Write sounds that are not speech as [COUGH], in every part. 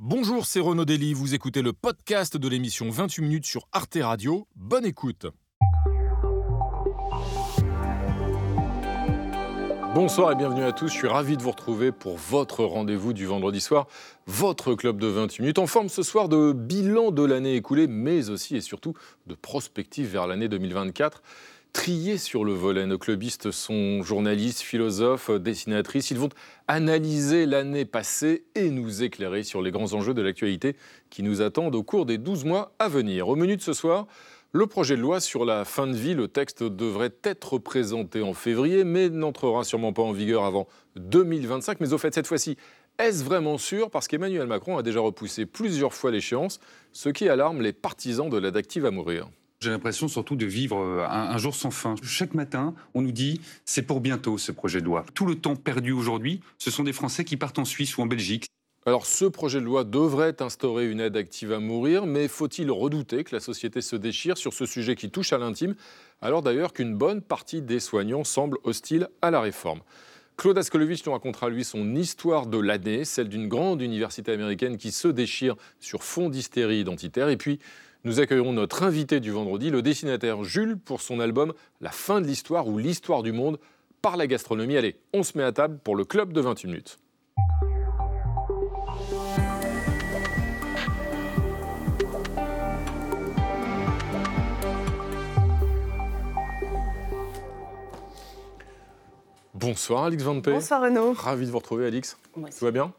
Bonjour, c'est Renaud Dely, vous écoutez le podcast de l'émission 28 minutes sur Arte Radio. Bonne écoute. Bonsoir et bienvenue à tous, je suis ravi de vous retrouver pour votre rendez-vous du vendredi soir, votre club de 28 minutes en forme ce soir de bilan de l'année écoulée, mais aussi et surtout de prospective vers l'année 2024 triés sur le volet. Nos clubistes sont journalistes, philosophes, dessinatrices. Ils vont analyser l'année passée et nous éclairer sur les grands enjeux de l'actualité qui nous attendent au cours des 12 mois à venir. Au menu de ce soir, le projet de loi sur la fin de vie, le texte devrait être présenté en février, mais n'entrera sûrement pas en vigueur avant 2025. Mais au fait, cette fois-ci, est-ce vraiment sûr? Parce qu'Emmanuel Macron a déjà repoussé plusieurs fois l'échéance, ce qui alarme les partisans de l'aide active à mourir. J'ai l'impression surtout de vivre euh, un, jour sans fin. Chaque matin, on nous dit c'est pour bientôt ce projet de loi. Tout le temps perdu aujourd'hui, ce sont des Français qui partent en Suisse ou en Belgique. Alors ce projet de loi devrait instaurer une aide active à mourir, mais faut-il redouter que la société se déchire sur ce sujet qui touche à l'intime, alors d'ailleurs qu'une bonne partie des soignants semble hostile à la réforme? Claude Askolovitch nous racontera lui son histoire de l'année, celle d'une grande université américaine qui se déchire sur fond d'hystérie identitaire. Et puis, nous accueillerons notre invité du vendredi, le dessinateur Jules, pour son album La fin de l'histoire ou l'histoire du monde par la gastronomie. Allez, on se met à table pour le club de 28 minutes. Bonsoir Alix Van P. Bonsoir Renaud. Ravi de vous retrouver Alix. Tout va bien?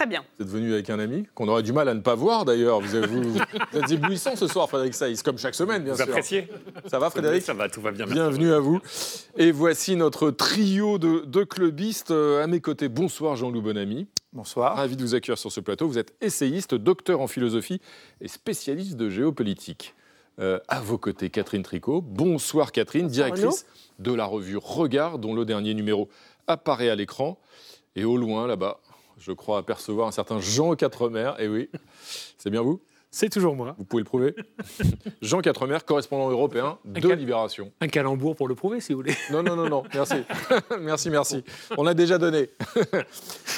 Très bien. Vous êtes venu avec un ami, qu'on aurait du mal à ne pas voir d'ailleurs. Vous, vous, [LAUGHS] êtes éblouissant ce soir, Frédéric Saïs, comme chaque semaine, bien vous sûr. appréciez Ça va, Frédéric Ça va, tout va bien. Bienvenue à vous. Et voici notre trio de, clubistes euh, à mes côtés. Bonsoir Jean-Loup Bonamy. Bonsoir. Ravi de vous accueillir sur ce plateau. Vous êtes essayiste, docteur en philosophie et spécialiste de géopolitique. Euh, à vos côtés, Catherine Tricot. Bonsoir Catherine, directrice de la revue Regard, dont le dernier numéro apparaît à l'écran. Et au loin, là-bas, je crois apercevoir un certain Jean Quatremer. Et eh oui, c'est bien vous? C'est toujours moi. Vous pouvez le prouver. [LAUGHS] Jean Quatremer, correspondant européen de Libération. Un calembour pour le prouver, si vous voulez. Non, non, non, non, merci. [LAUGHS] merci, merci. On l'a déjà donné. [LAUGHS]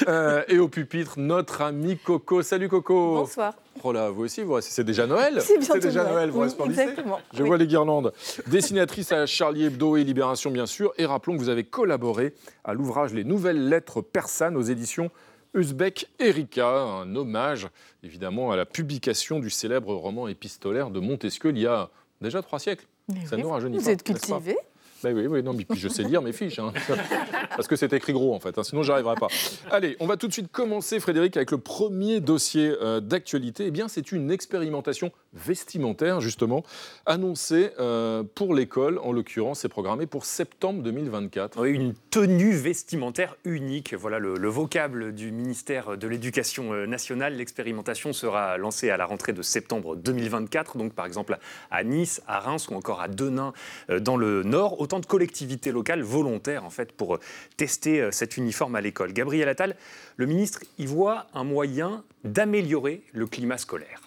Euh, et au pupitre, notre ami Coco. Salut Coco. Bonsoir. Oh là, vous aussi, vous, c'est déjà Noël C'est déjà Noël, vous Exactement. Je vois les guirlandes. Dessinatrice à Charlie Hebdo et Libération, bien sûr. Et rappelons que vous avez collaboré à l'ouvrage Les Nouvelles Lettres persanes aux éditions Uzbek Erika, un hommage évidemment à la publication du célèbre roman épistolaire de Montesquieu il y a déjà trois siècles. Ça nous rajeunit Vous êtes cultivé ben oui, oui, non, mais puis je sais lire mes fiches, hein. [LAUGHS] parce que c'est écrit gros en fait, hein, sinon j'arriverai pas. Allez, on va tout de suite commencer, Frédéric, avec le premier dossier euh, d'actualité. Eh bien, c'est une expérimentation vestimentaire, justement, annoncée euh, pour l'école, en l'occurrence, c'est programmé pour septembre 2024. Oui, une tenue vestimentaire unique, voilà le, le vocable du ministère de l'Éducation euh, nationale. L'expérimentation sera lancée à la rentrée de septembre 2024, donc par exemple à Nice, à Reims ou encore à Denain dans le Nord de collectivités locales volontaires en fait pour euh, tester euh, cet uniforme à l'école. Gabriel Attal, le ministre, y voit un moyen d'améliorer le climat scolaire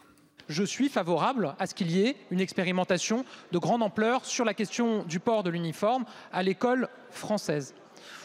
je suis favorable à ce qu'il y ait une expérimentation de grande ampleur sur la question du port de l'uniforme à l'école française.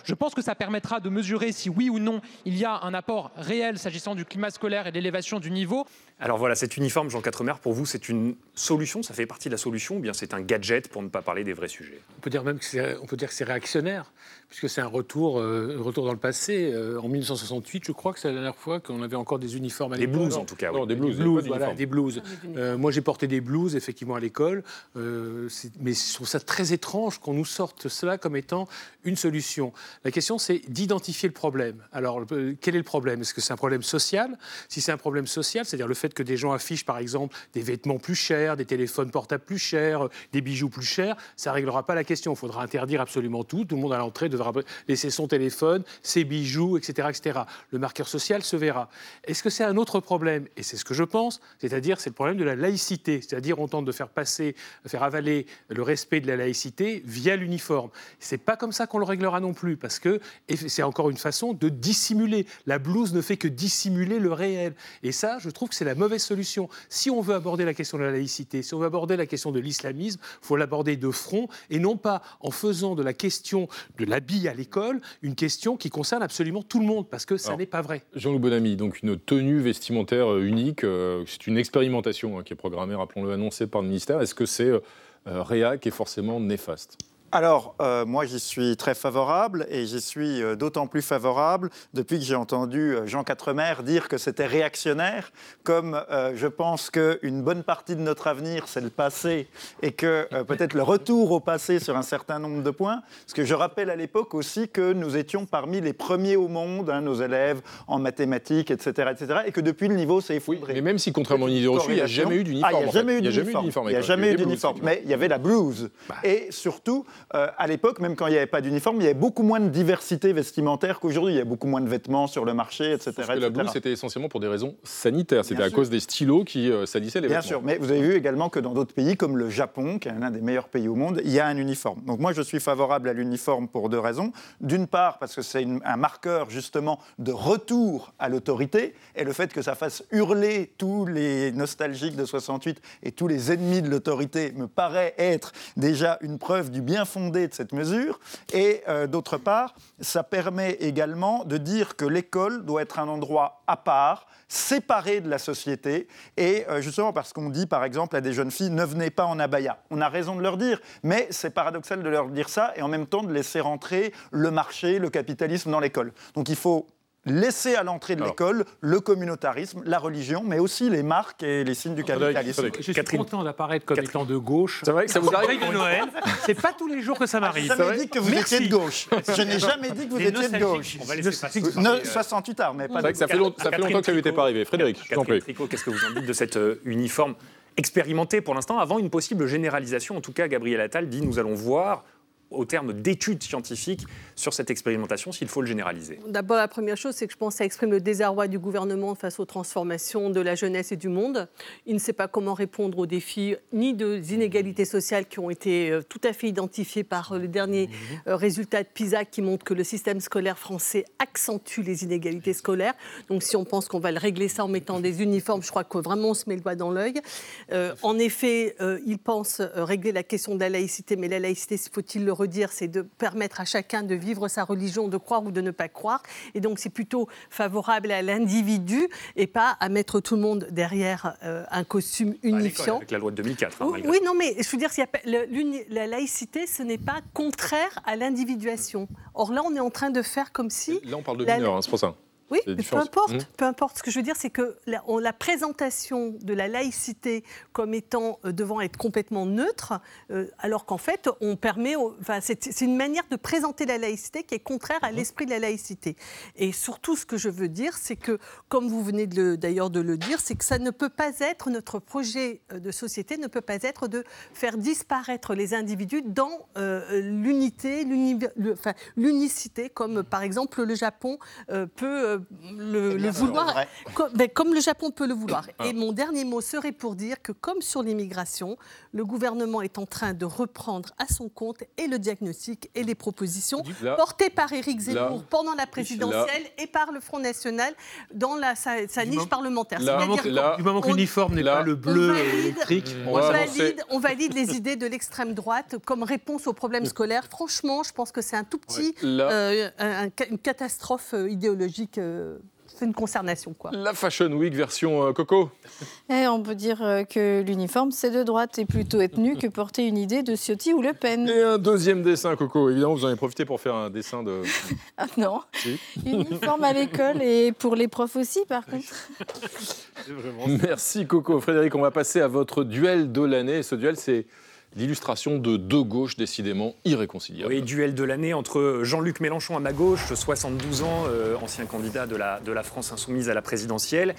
Je pense que ça permettra de mesurer si oui ou non il y a un apport réel s'agissant du climat scolaire et de l'élévation du niveau. Alors voilà, cet uniforme, Jean Quatremer, pour vous, c'est une solution? Ça fait partie de la solution ou bien c'est un gadget pour ne pas parler des vrais sujets? On peut dire même que c'est, on peut dire que c'est réactionnaire, puisque c'est un retour, euh, retour dans le passé. Euh, en 1968, je crois que c'est la dernière fois qu'on avait encore des uniformes à l'école. Des blouses en tout cas. Non, des blouses. Des blouses, voilà, des blouses. Euh, moi, j'ai porté des blouses effectivement à l'école, mais je trouve ça très étrange qu'on nous sorte cela comme étant une solution. La question, c'est d'identifier le problème. Alors, quel est le problème? Est-ce que c'est un problème social? Si c'est un problème social, c'est-à-dire le fait que des gens affichent, par exemple, des vêtements plus chers, des téléphones portables plus chers, des bijoux plus chers, ça ne réglera pas la question. Il faudra interdire absolument tout. Tout le monde à l'entrée devra laisser son téléphone, ses bijoux, etc. etc. Le marqueur social se verra. Est-ce que c'est un autre problème? Et c'est ce que je pense, c'est-à-dire c'est le problème de la laïcité. C'est-à-dire on tente de faire passer, faire avaler le respect de la laïcité via l'uniforme. C'est pas comme ça qu'on le réglera non plus parce que c'est encore une façon de dissimuler. La blouse ne fait que dissimuler le réel. Et ça, je trouve que c'est la mauvaise solution. Si on veut aborder la question de la laïcité, si on veut aborder la question de l'islamisme, il faut l'aborder de front et non pas en faisant de la question de l'habit à l'école une question qui concerne absolument tout le monde, parce que ça n'est pas vrai. Jean-Loup Bonamy, donc une tenue vestimentaire euh, unique, euh, c'est une expérimentation hein, qui est programmée, rappelons-le, annoncée par le ministère. Est-ce que c'est euh, réa qui est forcément néfaste? Alors, euh, moi, j'y suis très favorable et j'y suis euh, d'autant plus favorable depuis que j'ai entendu euh, Jean Quatremer dire que c'était réactionnaire, comme je pense qu'une bonne partie de notre avenir, c'est le passé et que peut-être le retour au passé sur un certain nombre de points. Parce que je rappelle à l'époque aussi que nous étions parmi les premiers au monde, hein, nos élèves en mathématiques, etc., etc., et que depuis le niveau s'est effondré. mais même si, contrairement à l'idée reçue, il n'y a jamais eu d'uniforme. Ah, il n'y a jamais eu d'uniforme. Il n'y a jamais eu d'uniforme. Mais il y avait la blouse. Bah. Et surtout, euh, à l'époque, même quand il n'y avait pas d'uniforme, il y avait beaucoup moins de diversité vestimentaire qu'aujourd'hui. Il y a beaucoup moins de vêtements sur le marché, etc. Parce que la blouse, c'était essentiellement pour des raisons sanitaires. C'était à cause des stylos qui euh, salissaient les Bien vêtements. Bien sûr, mais vous avez vu également que dans d'autres pays, comme le Japon, qui est l'un des meilleurs pays au monde, il y a un uniforme. Donc moi, je suis favorable à l'uniforme pour deux raisons. D'une part, parce que c'est un marqueur justement de retour à l'autorité, et le fait que ça fasse hurler tous les nostalgiques de 68 et tous les ennemis de l'autorité me paraît être déjà une preuve du bien fondé de cette mesure. Et euh, d'autre part, ça permet également de dire que l'école doit être un endroit à part, séparé de la société. Et euh, justement parce qu'on dit, par exemple, à des jeunes filles, ne venez pas en abaya. On a raison de leur dire, mais c'est paradoxal de leur dire ça et en même temps de laisser rentrer le marché, le capitalisme dans l'école. Donc il faut laisser à l'entrée de l'école le communautarisme, la religion, mais aussi les marques et les signes du capitalisme. Je suis content d'apparaître comme étant de gauche. C'est vrai que ça vous arrive de Noël. C'est pas tous les jours que ça m'arrive. Je n'ai jamais dit que vous étiez de gauche. Je n'ai jamais dit que vous étiez de gauche. On va laisser 68 ans, mais pas. C'est vrai que ça fait, longtemps que ça n'était pas arrivé. Frédéric, je t'en prie. Qu'est-ce que vous en dites de cet euh, uniforme expérimenté pour l'instant, avant une possible généralisation. En tout cas, Gabriel Attal dit nous allons voir au terme d'études scientifiques sur cette expérimentation, s'il faut le généraliser D'abord, la première chose, c'est que je pense que ça exprime le désarroi du gouvernement face aux transformations de la jeunesse et du monde. Il ne sait pas comment répondre aux défis ni des inégalités sociales qui ont été euh, tout à fait identifiées par euh, le dernier euh, résultat de PISA qui montre que le système scolaire français accentue les inégalités scolaires. Donc si on pense qu'on va le régler ça en mettant des uniformes, je crois que vraiment on se met le doigt dans l'œil. en effet, il pense régler la question de la laïcité, mais la laïcité, faut-il le redire, c'est de permettre à chacun de vivre sa religion, de croire ou de ne pas croire. Et donc, c'est plutôt favorable à l'individu et pas à mettre tout le monde derrière euh, un costume unifiant. Avec la loi de 2004. Hein, oui, non, mais je veux dire, la laïcité, ce n'est pas contraire à l'individuation. Or là, on est en train de faire comme si. Là, on parle de mineurs, hein, c'est pour ça. Oui, mais peu importe, mmh. peu importe. Ce que je veux dire, c'est que la, la, présentation de la laïcité comme étant euh, devant être complètement neutre, euh, alors qu'en fait, on permet, enfin, c'est une manière de présenter la laïcité qui est contraire à mmh. l'esprit de la laïcité. Et surtout, ce que je veux dire, c'est que, comme vous venez d'ailleurs de, le dire, c'est que ça ne peut pas être notre projet euh, de société ne peut pas être de faire disparaître les individus dans l'unité, l'unicité, comme par exemple le Japon peut le, vouloir, comme, ben, comme, le Japon peut le vouloir. Ah. Et mon dernier mot serait pour dire que, comme sur l'immigration, le gouvernement est en train de reprendre à son compte et le diagnostic et les propositions portées par Éric Zemmour pendant la présidentielle et par le Front National dans la, sa, niche parlementaire. du moment que l'uniforme n'est pas le bleu électrique, on, valide, on, valide, les idées de l'extrême droite comme réponse aux problèmes scolaires. Franchement, je pense que c'est un tout petit, euh, une catastrophe euh, idéologique. Euh, c'est une consternation. Quoi. La Fashion Week version euh, Coco eh, On peut dire euh, que l'uniforme, c'est de droite et plutôt être nu que porter une idée de Ciotti ou Le Pen. Et un deuxième dessin, Coco. Évidemment, vous en avez profité pour faire un dessin de... [LAUGHS] ah non Uniforme à l'école et pour les profs aussi, par contre. Merci, Coco. Frédéric, on va passer à votre duel de l'année. Ce duel, c'est l'illustration de deux gauches décidément irréconciliables. Oui, duel de l'année entre Jean-Luc Mélenchon à ma gauche, 72 ans, euh, ancien candidat de la, de la France insoumise à la présidentielle,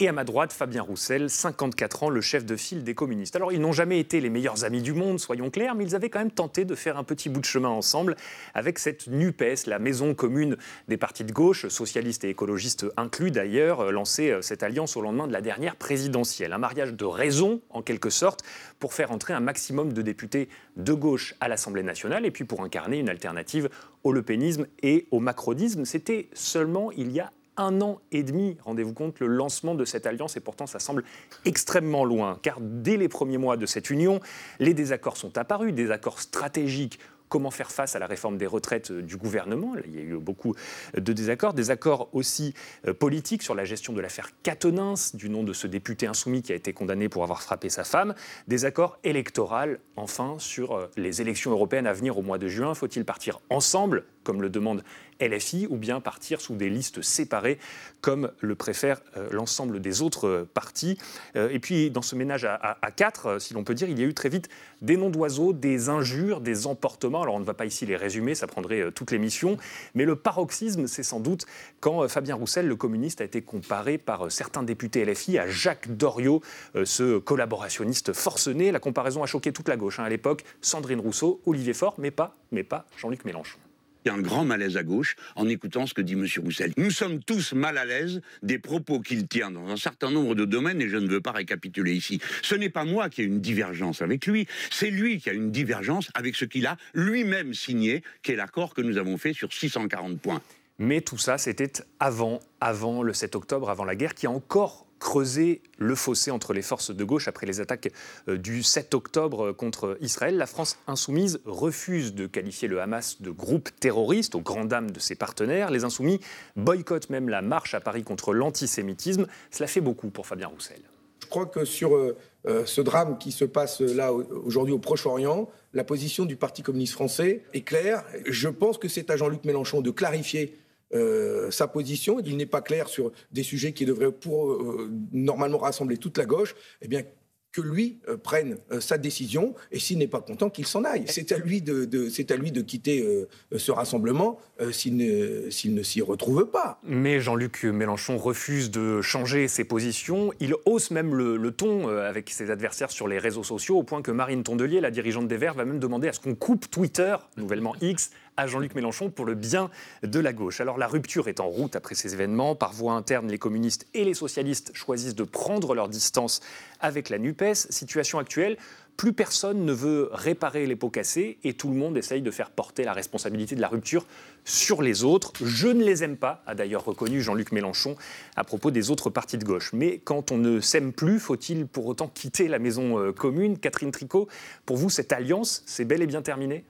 Et à ma droite, Fabien Roussel, 54 ans, le chef de file des communistes. Alors, ils n'ont jamais été les meilleurs amis du monde, soyons clairs, mais ils avaient quand même tenté de faire un petit bout de chemin ensemble avec cette NUPES, la maison commune des partis de gauche, socialistes et écologistes inclus d'ailleurs, euh, lancé euh, cette alliance au lendemain de la dernière présidentielle. Un mariage de raison, en quelque sorte, pour faire entrer un maximum de députés de gauche à l'Assemblée nationale et puis pour incarner une alternative au lepénisme et au macronisme. C'était seulement il y a un an et demi, rendez-vous compte, le lancement de cette alliance, et pourtant ça semble extrêmement loin, car dès les premiers mois de cette union, les désaccords sont apparus, des accords stratégiques comment faire face à la réforme des retraites euh, du gouvernement? Il y a eu beaucoup de désaccords, des accords aussi euh, politiques sur la gestion de l'affaire Catonins, du nom de ce député insoumis qui a été condamné pour avoir frappé sa femme, des accords électoraux, enfin, sur euh, les élections européennes à venir au mois de juin. Faut-il partir ensemble, comme le demande LFI ou bien partir sous des listes séparées comme le préfèrent euh, l'ensemble des autres euh, partis. Euh, et puis dans ce ménage à, quatre, si l'on peut dire, il y a eu très vite des noms d'oiseaux, des injures, des emportements. Alors on ne va pas ici les résumer, ça prendrait toute l'émission, mais le paroxysme, c'est sans doute quand Fabien Roussel, le communiste, a été comparé par certains députés LFI à Jacques Doriot, ce collaborationniste forcené. La comparaison a choqué toute la gauche hein, à l'époque. Sandrine Rousseau, Olivier Faure, mais pas, mais pas Jean-Luc Mélenchon. Il y a un grand malaise à gauche en écoutant ce que dit M. Roussel. Nous sommes tous mal à l'aise des propos qu'il tient dans un certain nombre de domaines et je ne veux pas récapituler ici. Ce n'est pas moi qui ai une divergence avec lui, c'est lui qui a une divergence avec ce qu'il a lui-même signé, qui est l'accord que nous avons fait sur 640 points. Mais tout ça, c'était avant, avant le 7 octobre, avant la guerre, qui a encore creuser le fossé entre les forces de gauche après les attaques euh, du 7 octobre contre Israël. La France insoumise refuse de qualifier le Hamas de groupe terroriste, aux grandes dames de ses partenaires. Les insoumis boycottent même la marche à Paris contre l'antisémitisme. Cela fait beaucoup pour Fabien Roussel. Je crois que sur euh, euh, ce drame qui se passe là aujourd'hui au Proche-Orient, la position du Parti communiste français est claire. Je pense que c'est à Jean-Luc Mélenchon de clarifier euh, sa position. Il n'est pas clair sur des sujets qui devraient pour, euh, normalement rassembler toute la gauche. Eh bien, que lui euh, prenne sa décision et s'il n'est pas content, qu'il s'en aille. C'est à lui de, à lui de quitter ce rassemblement s'il ne, s'il ne s'y retrouve pas. Mais Jean-Luc Mélenchon refuse de changer ses positions. Il hausse même le, le, ton avec ses adversaires sur les réseaux sociaux, au point que Marine Tondelier, la dirigeante des Verts, va même demander à ce qu'on coupe Twitter, nouvellement X, à Jean-Luc Mélenchon pour le bien de la gauche. Alors la rupture est en route après ces événements. Par voie interne, les communistes et les socialistes choisissent de prendre leur distance avec la NUPES. Situation actuelle, plus personne ne veut réparer les pots cassés et tout le monde essaye de faire porter la responsabilité de la rupture sur les autres. Je ne les aime pas, a d'ailleurs reconnu Jean-Luc Mélenchon à propos des autres partis de gauche. Mais quand on ne s'aime plus, faut-il pour autant quitter la maison euh, commune? Catherine Tricot, pour vous, cette alliance, c'est bel et bien terminé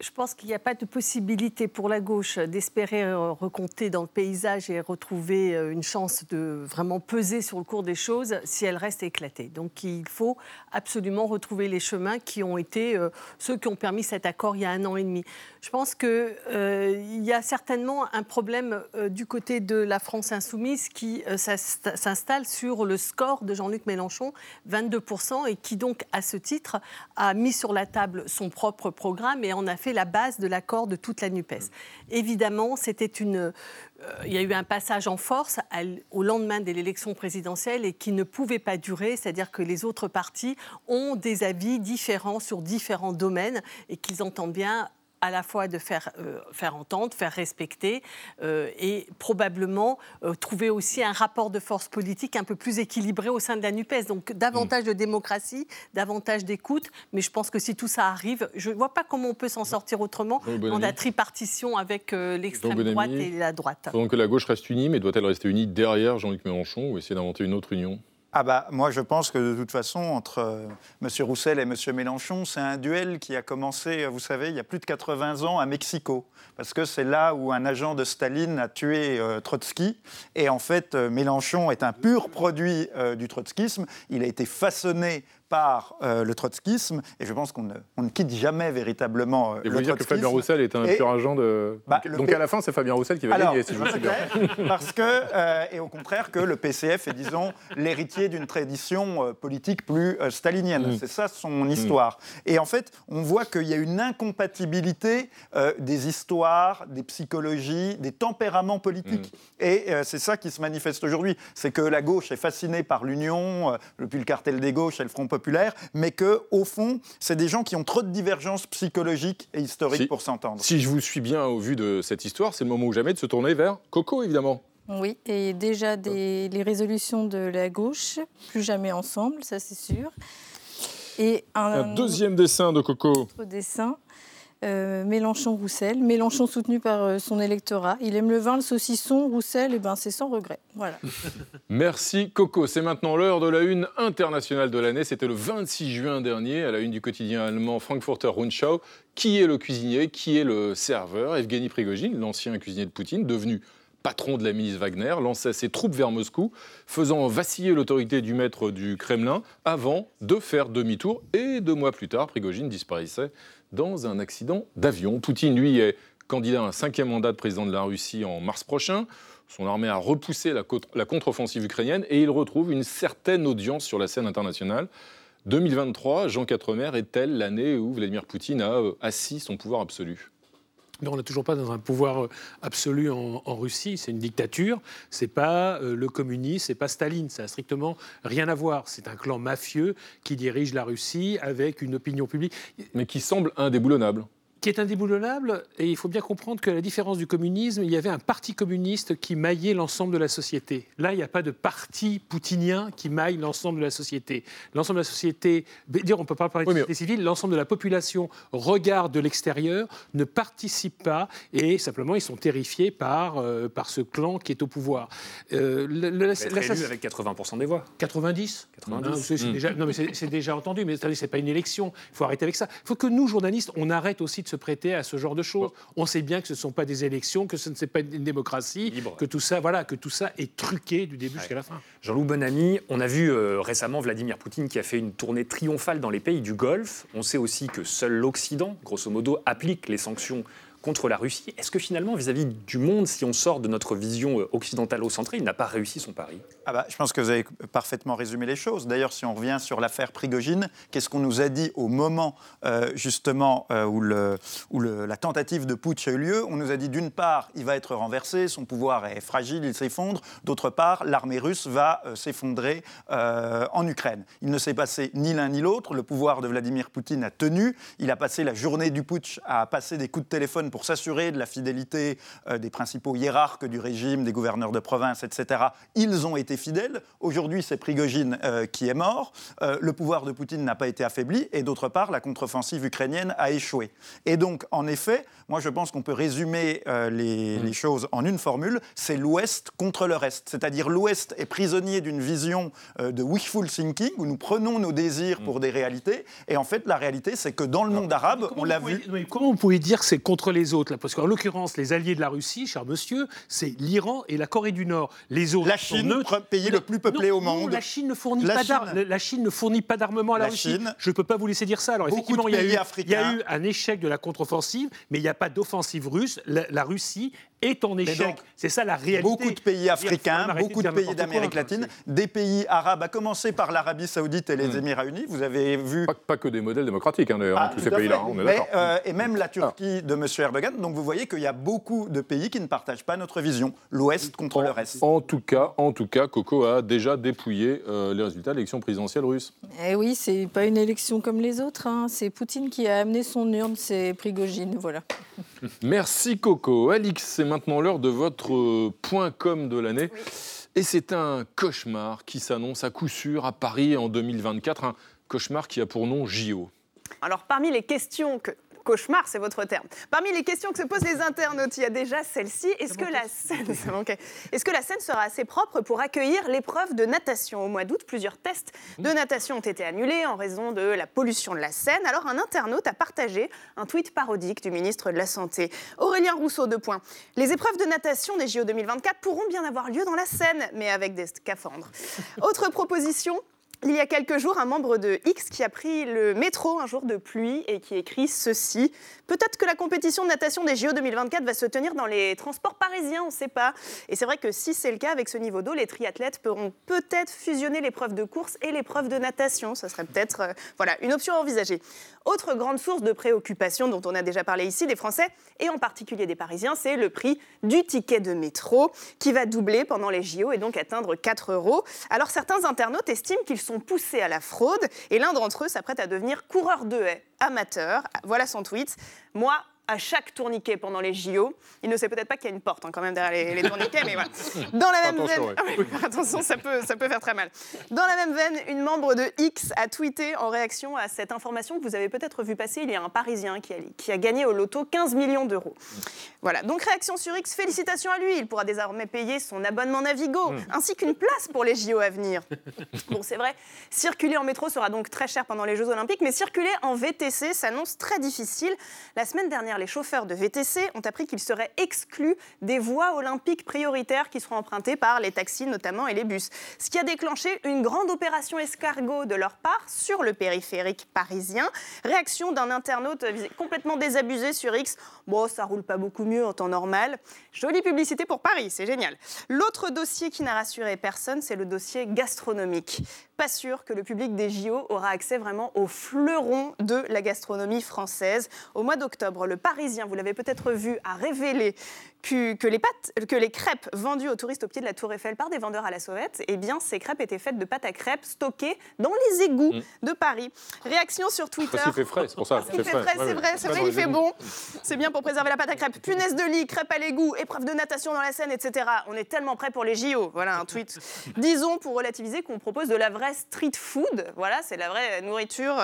je pense qu'il n'y a pas de possibilité pour la gauche d'espérer euh, recompter dans le paysage et retrouver euh, une chance de vraiment peser sur le cours des choses si elle reste éclatée. Donc il faut absolument retrouver les chemins qui ont été euh, ceux qui ont permis cet accord il y a un an et demi. Je pense qu'il y a certainement un problème du côté de la France insoumise qui s'installe sur le score de Jean-Luc Mélenchon, 22%, et qui donc, à ce titre, a mis sur la table son propre programme et en a fait la base de l'accord de toute la NUPES. Évidemment, c'était une, euh, il y a eu un passage en force au lendemain de l'élection présidentielle et qui ne pouvait pas durer, c'est-à-dire que les autres partis ont des avis différents sur différents domaines et qu'ils entendent bien à la fois de faire, euh, faire entendre, faire respecter euh, et probablement euh, trouver aussi un rapport de force politique un peu plus équilibré au sein de la NUPES. Donc davantage de démocratie, davantage d'écoute. Mais je pense que si tout ça arrive, je ne vois pas comment on peut s'en sortir autrement dans la tripartition avec l'extrême droite et la droite. Donc la gauche reste unie, mais doit-elle rester unie derrière Jean-Luc Mélenchon ou essayer d'inventer une autre union? Ah bah, moi, je pense que de toute façon, entre euh, M. Roussel et M. Mélenchon, c'est un duel qui a commencé, euh, vous savez, il y a plus de 80 ans à Mexico. Parce que c'est là où un agent de Staline a tué euh, Trotsky. Et en fait, Mélenchon est un pur produit du trotskisme. Il a été façonné par euh, le trotskisme, et je pense qu'on ne, on ne quitte jamais véritablement euh, Et vous le dire que. Fabien Roussel est un Et- pur agent de. Bah, donc, le donc P- à la fin, c'est Fabien Roussel qui va Alors, gagner, si je me souviens. parce que, euh, et au contraire, que le PCF est, disons, l'héritier d'une tradition euh, politique plus stalinienne. Mm. C'est ça son histoire. Et en fait, on voit qu'il y a une incompatibilité des histoires, des psychologies, des tempéraments politiques. Et euh, c'est ça qui se manifeste aujourd'hui. C'est que la gauche est fascinée par l'union, depuis le cartel des gauches et le Front populaire, mais que au fond, c'est des gens qui ont trop de divergences psychologiques et historiques Si- pour s'entendre. Si je vous suis bien au vu de cette histoire, c'est le moment ou jamais de se tourner vers Coco, évidemment. Oui, et déjà des, les résolutions de la gauche, plus jamais ensemble, ça c'est sûr. Et un, Un deuxième dessin de Coco. autre dessin, euh, Mélenchon-Roussel. Mélenchon soutenu par euh, son électorat. Il aime le vin, le saucisson. Roussel, eh ben, c'est sans regret. Voilà. [LAUGHS] Merci Coco. C'est maintenant l'heure de la une internationale de l'année. C'était le 26 juin dernier à la une du quotidien allemand Frankfurter Rundschau. Qui est le cuisinier? Qui est le serveur? Evgeny Prigogine, l'ancien cuisinier de Poutine, devenu patron de la milice Wagner, lançait ses troupes vers Moscou, faisant vaciller l'autorité du maître du Kremlin avant de faire demi-tour. Et deux mois plus tard, Prigogine disparaissait dans un accident d'avion. Poutine, lui, est candidat à un cinquième mandat de président de la Russie en mars prochain. Son armée a repoussé la, contre-offensive ukrainienne et il retrouve une certaine audience sur la scène internationale. 2023, Jean Quatremer est-elle l'année où Vladimir Poutine a euh, assis son pouvoir absolu? Non, on n'est toujours pas dans un pouvoir euh, absolu en, Russie. C'est une dictature. C'est pas euh, le communisme, c'est pas Staline. Ça a strictement rien à voir. C'est un clan mafieux qui dirige la Russie avec une opinion publique Mais qui semble indéboulonnable. Qui est indéboulonnable. Et il faut bien comprendre que la différence du communisme, il y avait un parti communiste qui maillait l'ensemble de la société. Là, il n'y a pas de parti poutinien qui maille l'ensemble de la société. L'ensemble de la société, dire on ne peut pas parler de Oui, mais- société civile, l'ensemble de la population regarde de l'extérieur, ne participe pas et simplement ils sont terrifiés par, euh, par ce clan qui est au pouvoir. Euh, le- élu avec 80% des voix. 90 90. Non, c'est- c'est Mm. déjà, non, mais c'est déjà entendu, mais c'est pas une élection. Il faut arrêter avec ça. Il faut que nous, journalistes, on arrête aussi de se prêter à ce genre de choses. On sait bien que ce ne sont pas des élections, que ce ne c'est pas une démocratie, Libre. que tout ça, voilà, que tout ça est truqué du début jusqu'à la fin. Jean-Loup Bonamy, on a vu euh, récemment Vladimir Poutine qui a fait une tournée triomphale dans les pays du Golfe. On sait aussi que seul l'Occident, grosso modo, applique les sanctions contre la Russie. Est-ce que finalement, vis-à-vis du monde, si on sort de notre vision euh, occidentalo-centrée, il n'a pas réussi son pari? Ah bah, je pense que vous avez parfaitement résumé les choses. D'ailleurs, si on revient sur l'affaire Prigogine, qu'est-ce qu'on nous a dit au moment euh, justement euh, où, la tentative de putsch a eu lieu? On nous a dit d'une part, il va être renversé, son pouvoir est fragile, il s'effondre. D'autre part, l'armée russe va euh, s'effondrer en Ukraine. Il ne s'est passé ni l'un ni l'autre. Le pouvoir de Vladimir Poutine a tenu. Il a passé la journée du putsch à passer des coups de téléphone pour s'assurer de la fidélité des principaux hiérarques du régime, des gouverneurs de province, etc. Ils ont été fidèles. Aujourd'hui, c'est Prigogine euh, qui est mort. Euh, le pouvoir de Poutine n'a pas été affaibli. Et d'autre part, la contre-offensive ukrainienne a échoué. Et donc, en effet, moi, je pense qu'on peut résumer euh, les, les choses en une formule. C'est l'Ouest contre le reste. C'est-à-dire l'Ouest est prisonnier d'une vision de wishful thinking, où nous prenons nos désirs pour des réalités. Et en fait, la réalité, c'est que dans le monde arabe, on l'a vu... mais comment vous pouvez dire que c'est contre les autres là? Parce qu'en l'occurrence, les alliés de la Russie, cher monsieur, c'est l'Iran et la Corée du Nord. Les autres La sont Chine, neutres. Pays le plus peuplé Non, au non, monde. la Chine ne fournit La pas d'armes. La Chine ne fournit pas d'armement à la, La Russie. Chine. Je ne peux pas vous laisser dire ça. Alors effectivement, il y, a eu, il y a africains. eu un échec de la contre-offensive, mais il n'y a pas d'offensive russe. La, la Russie est en échec. C'est ça la réalité. Beaucoup de pays africains, beaucoup de pays d'Amérique quoi. latine, des pays arabes, à commencer par l'Arabie saoudite et les Émirats unis. Vous avez vu... Pas, pas que des modèles démocratiques, hein, d'ailleurs, Ah, hein, tous tout ces pays-là, hein, on est d'accord. euh, et même la Turquie de M. Erdogan. Donc vous voyez qu'il y a beaucoup de pays qui ne partagent pas notre vision. L'Ouest contre le reste. En tout cas, en tout cas, Coco a déjà dépouillé euh, les résultats de l'élection présidentielle russe. Eh oui, c'est pas une élection comme les autres. hein. C'est Poutine qui a amené son urne, c'est Prigogine, voilà. [LAUGHS] Merci Coco. Alix, c'est maintenant l'heure de votre euh, point com de l'année. Et c'est un cauchemar qui s'annonce à coup sûr à Paris en 2024. Un cauchemar qui a pour nom JO. Alors, parmi les questions que. Cauchemar, c'est votre terme. Parmi les questions que se posent les internautes, il y a déjà celle-ci. Est-ce [LAUGHS] que, la scène... que la sera assez propre pour accueillir l'épreuve de natation? Au mois d'août, plusieurs tests de natation ont été annulés en raison de la pollution de la Seine. Alors, un internaute a partagé un tweet parodique du ministre de la Santé. Aurélien Rousseau, deux points. Les épreuves de natation des JO 2024 pourront bien avoir lieu dans la Seine, mais avec des scaphandres. Autre proposition. Il y a quelques jours, un membre de X qui a pris le métro un jour de pluie et qui écrit ceci. Peut-être que la compétition de natation des JO 2024 va se tenir dans les transports parisiens, on ne sait pas. Et c'est vrai que si c'est le cas avec ce niveau d'eau, les triathlètes pourront peut-être fusionner l'épreuve de course et l'épreuve de natation. Ce serait peut-être euh, voilà, une option à envisager. Autre grande source de préoccupation dont on a déjà parlé ici des Français et en particulier des Parisiens, c'est le prix du ticket de métro qui va doubler pendant les JO et donc atteindre 4 euros. Alors certains internautes estiment qu'ils sont poussés à la fraude et l'un d'entre eux s'apprête à devenir coureur de haie amateur. Voilà son tweet. Moi, à chaque tourniquet pendant les JO. Il ne sait peut-être pas qu'il y a une porte hein, quand même derrière les, tourniquets, mais voilà. [LAUGHS] Dans la même Attention, veine, ouais. Ah [LAUGHS] attention, ça peut, ça peut faire très mal. Dans la même veine, une membre de X a tweeté en réaction à cette information que vous avez peut-être vu passer. Il y a un Parisien qui a, qui a gagné au loto 15 millions d'euros. Voilà. Donc réaction sur X, félicitations à lui. Il pourra désormais payer son abonnement Navigo, ainsi qu'une place pour les JO à venir. [LAUGHS] Bon, c'est vrai, circuler en métro sera donc très cher pendant les Jeux Olympiques, mais circuler en VTC s'annonce très difficile. La semaine dernière, les chauffeurs de VTC ont appris qu'ils seraient exclus des voies olympiques prioritaires qui seront empruntées par les taxis notamment et les bus. Ce qui a déclenché une grande opération escargot de leur part sur le périphérique parisien. Réaction d'un internaute complètement désabusé sur X. Bon, ça roule pas beaucoup mieux en temps normal. Jolie publicité pour Paris, c'est génial. L'autre dossier qui n'a rassuré personne, c'est le dossier gastronomique. Pas sûr que le public des JO aura accès vraiment au fleuron de la gastronomie française. Au mois d'octobre, le Parisien, vous l'avez peut-être vu, a révélé que, que les pâtes, que les crêpes vendues aux touristes au pied de la Tour Eiffel par des vendeurs à la sauvette, eh bien, ces crêpes étaient faites de pâtes à crêpes stockées dans les égouts de Paris. Réaction sur Twitter. Parce qu'il fait frais, c'est pour ça. [LAUGHS] Il fait frais, c'est vrai, c'est vrai, il fait bon. C'est bien pour préserver la pâte à crêpes. Punaise de lit, crêpes à l'égout, épreuve de natation dans la Seine, etc. On est tellement prêt pour les JO. Voilà un tweet. [LAUGHS] Disons, pour relativiser, qu'on propose de la vraie street food. Voilà, c'est la vraie nourriture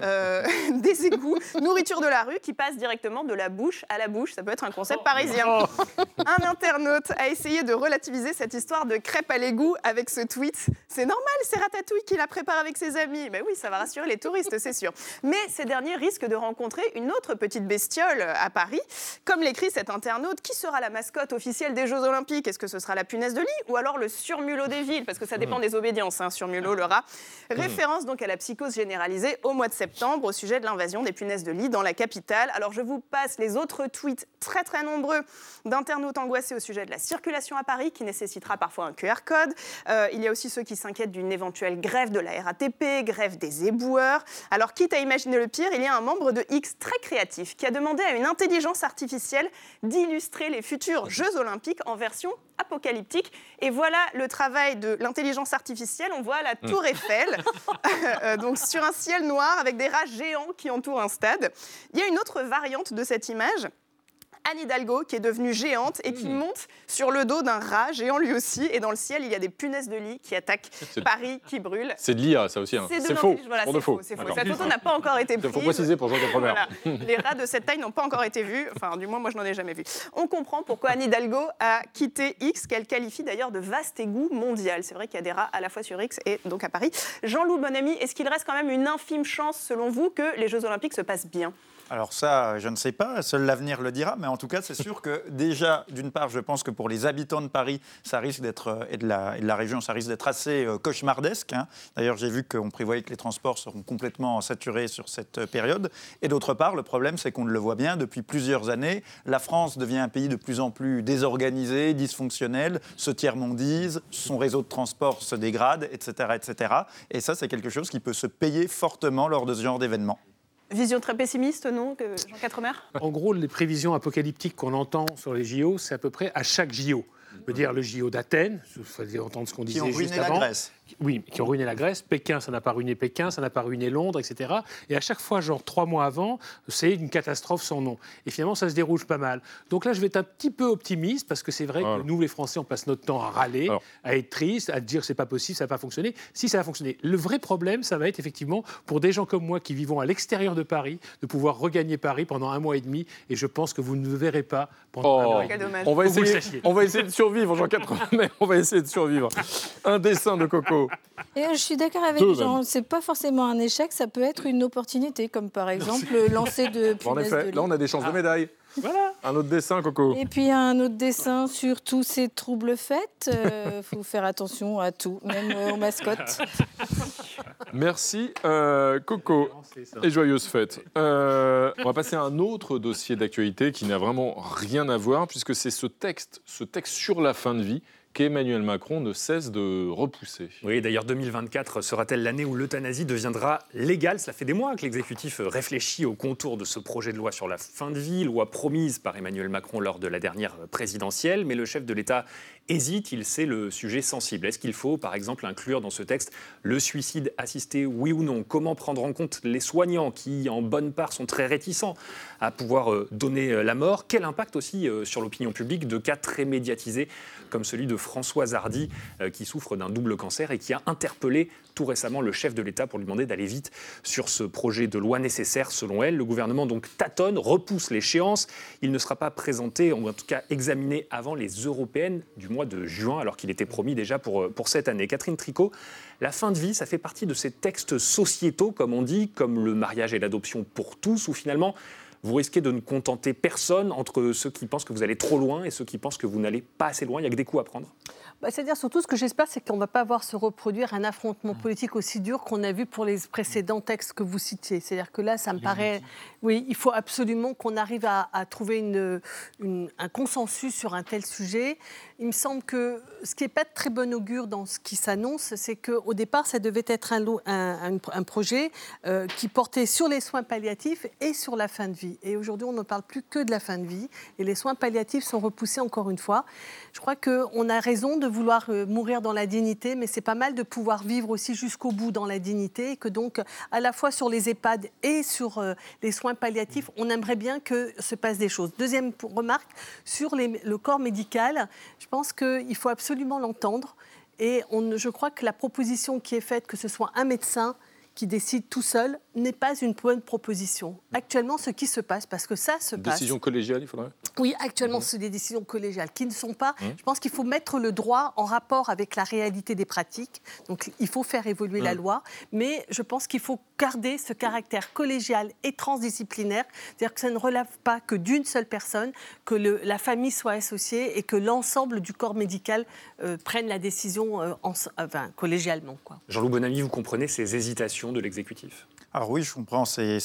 euh, [LAUGHS] des égouts, nourriture de la rue qui passe directement de la bouche à la bouche. Ça peut être un concept parisien. [LAUGHS] Un internaute a essayé de relativiser cette histoire de crêpes à l'égout avec ce tweet. C'est normal, c'est Ratatouille qui la prépare avec ses amis. Mais oui, ça va rassurer les touristes, c'est sûr. Mais ces derniers risquent de rencontrer une autre petite bestiole à Paris. Comme l'écrit cet internaute, qui sera la mascotte officielle des Jeux Olympiques? Est-ce que ce sera la punaise de lit ou alors le surmulot des villes? Parce que ça dépend des obédiences, hein, surmulot, le rat. Référence donc à la psychose généralisée au mois de septembre au sujet de l'invasion des punaises de lit dans la capitale. Alors je vous passe les autres tweets très très nombreux d'internautes angoissés au sujet de la circulation à Paris qui nécessitera parfois un QR code. Euh, il y a aussi ceux qui s'inquiètent d'une éventuelle grève de la RATP, grève des éboueurs. Alors quitte à imaginer le pire, il y a un membre de X très créatif qui a demandé à une intelligence artificielle d'illustrer les futurs Jeux olympiques en version apocalyptique. Et voilà le travail de l'intelligence artificielle. On voit la tour Eiffel, [LAUGHS] euh, donc sur un ciel noir avec des rats géants qui entourent un stade. Il y a une autre variante de cette image. Anne Hidalgo, qui est devenue géante et qui monte sur le dos d'un rat géant lui aussi. Et dans le ciel, il y a des punaises de lit qui attaquent Paris, qui brûlent. C'est de l'IA, ça aussi. hein. C'est faux. voilà, Pour c'est de faux. c'est faux. Cette photo n'a pas encore été Il prise. faut préciser pour Jean Quatremer. Voilà. Les rats de cette taille n'ont pas encore été vus. Enfin, du moins, moi, je n'en ai jamais vu. On comprend pourquoi Anne Hidalgo a quitté X, qu'elle qualifie d'ailleurs de vaste égout mondial. C'est vrai qu'il y a des rats à la fois sur X et donc à Paris. Jean-Loup Bonamy, est-ce qu'il reste quand même une infime chance, selon vous, que les Jeux Olympiques se passent bien? Alors ça, je ne sais pas, seul l'avenir le dira, mais en tout cas, c'est sûr que [LAUGHS] déjà, d'une part, je pense que pour les habitants de Paris, ça risque d'être, euh, et de la, et de la région, ça risque d'être assez euh, cauchemardesque. hein. D'ailleurs, j'ai vu qu'on prévoyait que les transports seront complètement saturés sur cette euh, période. Et d'autre part, le problème, c'est qu'on le voit bien, depuis plusieurs années, la France devient un pays de plus en plus désorganisé, dysfonctionnel, se tiers-mondise, son réseau de transport se dégrade, etc. etc. Et ça, c'est quelque chose qui peut se payer fortement lors de ce genre d'événement. Vision très pessimiste, non, que Jean Quatremer? En gros, les prévisions apocalyptiques qu'on entend sur les JO, c'est à peu près à chaque JO. Je veux dire, le JO d'Athènes, il fallait entendre ce qu'on disait juste la avant. Grèce. Oui, qui ont ruiné la Grèce. Pékin, ça n'a pas ruiné Pékin, ça n'a pas ruiné Londres, etc. Et à chaque fois, genre trois mois avant, c'est une catastrophe sans nom. Et finalement, ça se déroule pas mal. Donc là, je vais être un petit peu optimiste parce que c'est vrai que nous, les Français, on passe notre temps à râler, Alors. à être triste, à dire c'est pas possible, ça n'a pas fonctionné. Si ça a fonctionné, le vrai problème, ça va être effectivement pour des gens comme moi qui vivons à l'extérieur de Paris, de pouvoir regagner Paris pendant un mois et demi. Et je pense que vous ne le verrez pas pendant un Oh, mois et demi. on va, essayer, on va essayer de survivre, Jean Quatremer. On va essayer de survivre. Un dessin de Coco. Et euh, je suis d'accord avec Deux, Jean, c'est pas forcément un échec, ça peut être une opportunité, comme par exemple le lancer de [LAUGHS] En de effet, lit. là, on a des chances de médaille. Voilà. Un autre dessin, Coco. Et puis un autre dessin sur tous ces troubles faits. Il euh, [LAUGHS] faut faire attention à tout, même aux mascottes. [LAUGHS] Merci, euh, Coco. Et joyeuses fêtes. Euh, on va passer à un autre dossier d'actualité qui n'a vraiment rien à voir, puisque c'est ce texte, ce texte sur la fin de vie qu'Emmanuel Macron ne cesse de repousser. Oui, d'ailleurs 2024 sera-t-elle l'année où l'euthanasie deviendra légale? Cela fait des mois que l'exécutif réfléchit au contour de ce projet de loi sur la fin de vie, loi promise par Emmanuel Macron lors de la dernière présidentielle, mais le chef de l'État hésite, il sait le sujet sensible. Est-ce qu'il faut, par exemple, inclure dans ce texte le suicide assisté, oui ou non? Comment prendre en compte les soignants qui, en bonne part, sont très réticents à pouvoir euh, donner euh, la mort? Quel impact aussi euh, sur l'opinion publique de cas très médiatisés comme celui de Françoise Hardy, qui souffre d'un double cancer et qui a interpellé tout récemment le chef de l'État pour lui demander d'aller vite sur ce projet de loi nécessaire selon elle. Le gouvernement donc tâtonne, repousse l'échéance. Il ne sera pas présenté, ou en tout cas examiné avant les européennes du mois de juin, alors qu'il était promis déjà pour, pour cette année. Catherine Tricot, la fin de vie, ça fait partie de ces textes sociétaux, comme on dit, comme le mariage et l'adoption pour tous, où finalement vous risquez de ne contenter personne entre ceux qui pensent que vous allez trop loin et ceux qui pensent que vous n'allez pas assez loin. Il n'y a que des coups à prendre. Bah, c'est-à-dire surtout ce que j'espère, c'est qu'on ne va pas voir se reproduire un affrontement politique aussi dur qu'on a vu pour les précédents textes que vous citiez. C'est-à-dire que là, ça me paraît... Oui, il faut absolument qu'on arrive à, trouver une, un consensus sur un tel sujet. Il me semble que ce qui n'est pas de très bon augure dans ce qui s'annonce, c'est qu'au départ, ça devait être un, un, un projet euh, qui portait sur les soins palliatifs et sur la fin de vie. Et aujourd'hui, on ne parle plus que de la fin de vie. Et les soins palliatifs sont repoussés encore une fois. Je crois qu'on a raison de vouloir euh, mourir dans la dignité, mais c'est pas mal de pouvoir vivre aussi jusqu'au bout dans la dignité. Et que donc, à la fois sur les EHPAD et sur euh, les soins palliatifs, on aimerait bien que se passe des choses. Deuxième remarque, sur le corps médical, je pense qu'il faut absolument l'entendre. Et je crois que la proposition qui est faite, que ce soit un médecin, qui décide tout seul n'est pas une bonne proposition. Actuellement, ce qui se passe, parce que ça se passe. Décision collégiale, il faudrait Oui, actuellement, mmh. c'est des décisions collégiales qui ne sont pas. Mmh. Je pense qu'il faut mettre le droit en rapport avec la réalité des pratiques. Donc, il faut faire évoluer la mmh. loi, mais je pense qu'il faut garder ce caractère collégial et transdisciplinaire, c'est-à-dire que ça ne relève pas que d'une seule personne, que le, la famille soit associée et que l'ensemble du corps médical euh, prenne la décision euh, en, enfin, collégialement. Jean-Loup Bonamy, vous comprenez ces hésitations de l'exécutif? Alors oui, je comprends ces,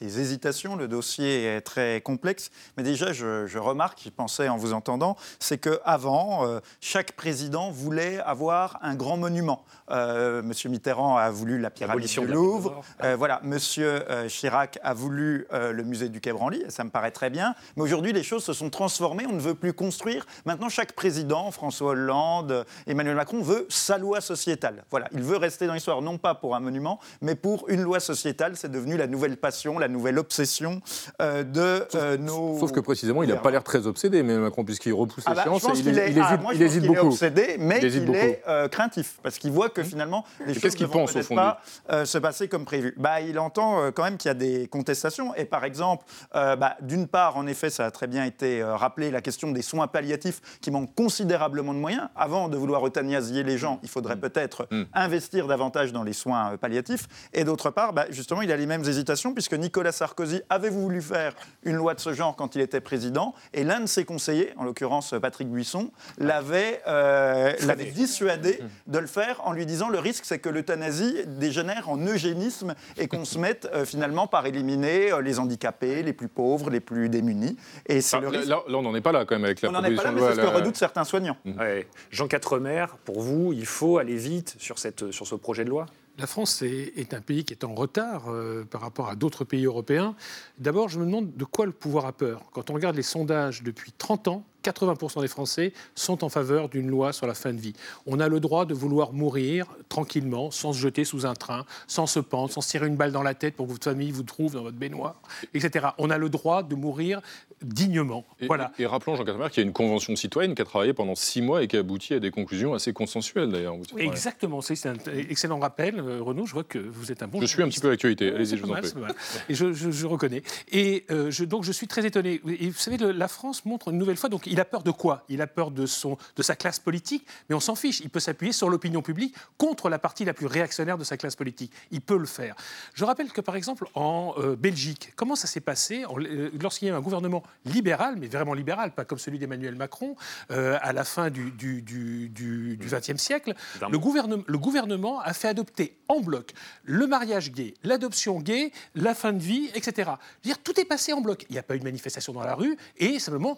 hésitations. Le dossier est très complexe. Mais déjà, je, remarque, j'y pensais en vous entendant, c'est qu'avant, euh, chaque président voulait avoir un grand monument. Euh, Monsieur Mitterrand a voulu la pyramide du Louvre. Euh, voilà, Monsieur Chirac a voulu le musée du Quai Branly. Ça me paraît très bien. Mais aujourd'hui, les choses se sont transformées. On ne veut plus construire. Maintenant, chaque président, François Hollande, Emmanuel Macron, veut sa loi sociétale. Voilà, il veut rester dans l'histoire, non pas pour un monument, mais pour une loi sociétale c'est devenu la nouvelle passion, la nouvelle obsession euh, de euh, nos. Sauf que précisément, il n'a pas l'air très obsédé, mais Macron, puisqu'il repousse ah les bah, il, il, hésite, ah, il hésite beaucoup. Est obsédé, mais il, est euh, craintif, parce qu'il voit que mmh. finalement, les choses ne vont peut-être pas se passer comme prévu? Bah, il entend quand même qu'il y a des contestations, et par exemple, bah, d'une part, en effet, ça a très bien été rappelé, la question des soins palliatifs qui manquent considérablement de moyens. Avant de vouloir euthanasier les gens, il faudrait mmh. peut-être mmh. investir davantage dans les soins palliatifs, et d'autre part, bah, justement, il a les mêmes hésitations, puisque Nicolas Sarkozy avait voulu faire une loi de ce genre quand il était président, et l'un de ses conseillers, en l'occurrence Patrick Buisson, l'avait euh, dissuadé de le faire en lui disant le risque, c'est que l'euthanasie dégénère en eugénisme et qu'on se mette euh, finalement par éliminer euh, les handicapés, les plus pauvres, les plus démunis. Et c'est le risque. Là, on n'en est pas là quand même avec la on n'en est pas là, mais c'est ce que redoutent certains soignants. Jean Quatremer, pour vous, il faut aller vite sur, cette, sur ce projet de loi? La France est, un pays qui est en retard euh, par rapport à d'autres pays européens. D'abord, je me demande de quoi le pouvoir a peur. Quand on regarde les sondages depuis 30 ans, 80% des Français sont en faveur d'une loi sur la fin de vie. On a le droit de vouloir mourir tranquillement, sans se jeter sous un train, sans se pendre, sans se tirer une balle dans la tête pour que votre famille vous trouve dans votre baignoire, etc. On a le droit de mourir dignement. Et, voilà. et, rappelons, Jean Castemer, qu'il y a une convention citoyenne qui a travaillé pendant six mois et qui a abouti à des conclusions assez consensuelles d'ailleurs. Exactement, c'est un excellent rappel, euh, Renaud. Je vois que vous êtes un bon. Je suis un petit peu l'actualité. Allez-y, je vous en prie. Et je, reconnais. Et euh, je, donc je suis très étonné. Et vous savez, la France montre une nouvelle fois. Donc il a peur de quoi? Il a peur de, son, de sa classe politique, mais on s'en fiche. Il peut s'appuyer sur l'opinion publique contre la partie la plus réactionnaire de sa classe politique. Il peut le faire. Je rappelle que, par exemple, en euh, Belgique, comment ça s'est passé? Euh, lorsqu'il y a un gouvernement libéral, mais vraiment libéral, pas comme celui d'Emmanuel Macron, euh, à la fin du, XXe siècle, le, gouvernement, le gouvernement a fait adopter en bloc le mariage gay, l'adoption gay, la fin de vie, etc. dire, tout est passé en bloc. Il n'y a pas eu de manifestation dans la rue et simplement,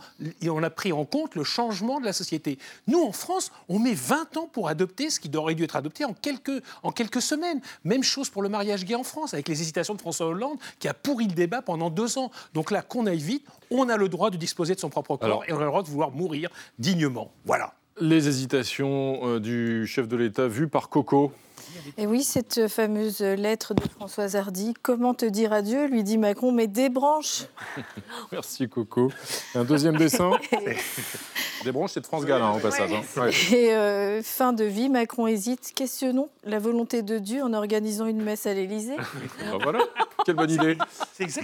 on a pris en compte le changement de la société. Nous, en France, on met 20 ans pour adopter ce qui aurait dû être adopté en quelques, en quelques semaines. Même chose pour le mariage gay en France, avec les hésitations de François Hollande, qui a pourri le débat pendant deux ans. Donc là, qu'on aille vite, on a le droit de disposer de son propre corps et on a le droit de vouloir mourir dignement. Voilà. Les hésitations euh, du chef de l'État vues par Coco et oui, cette fameuse lettre de Françoise Hardy, comment te dire adieu lui dit Macron, mais des branches. [LAUGHS] Merci Coco. Un deuxième dessin [LAUGHS] Des branches, c'est de France Gall, en passage. Hein. Et euh, fin de vie, Macron hésite. Questionnons la volonté de Dieu en organisant une messe à l'Élysée. [LAUGHS] Ben voilà, quelle bonne idée.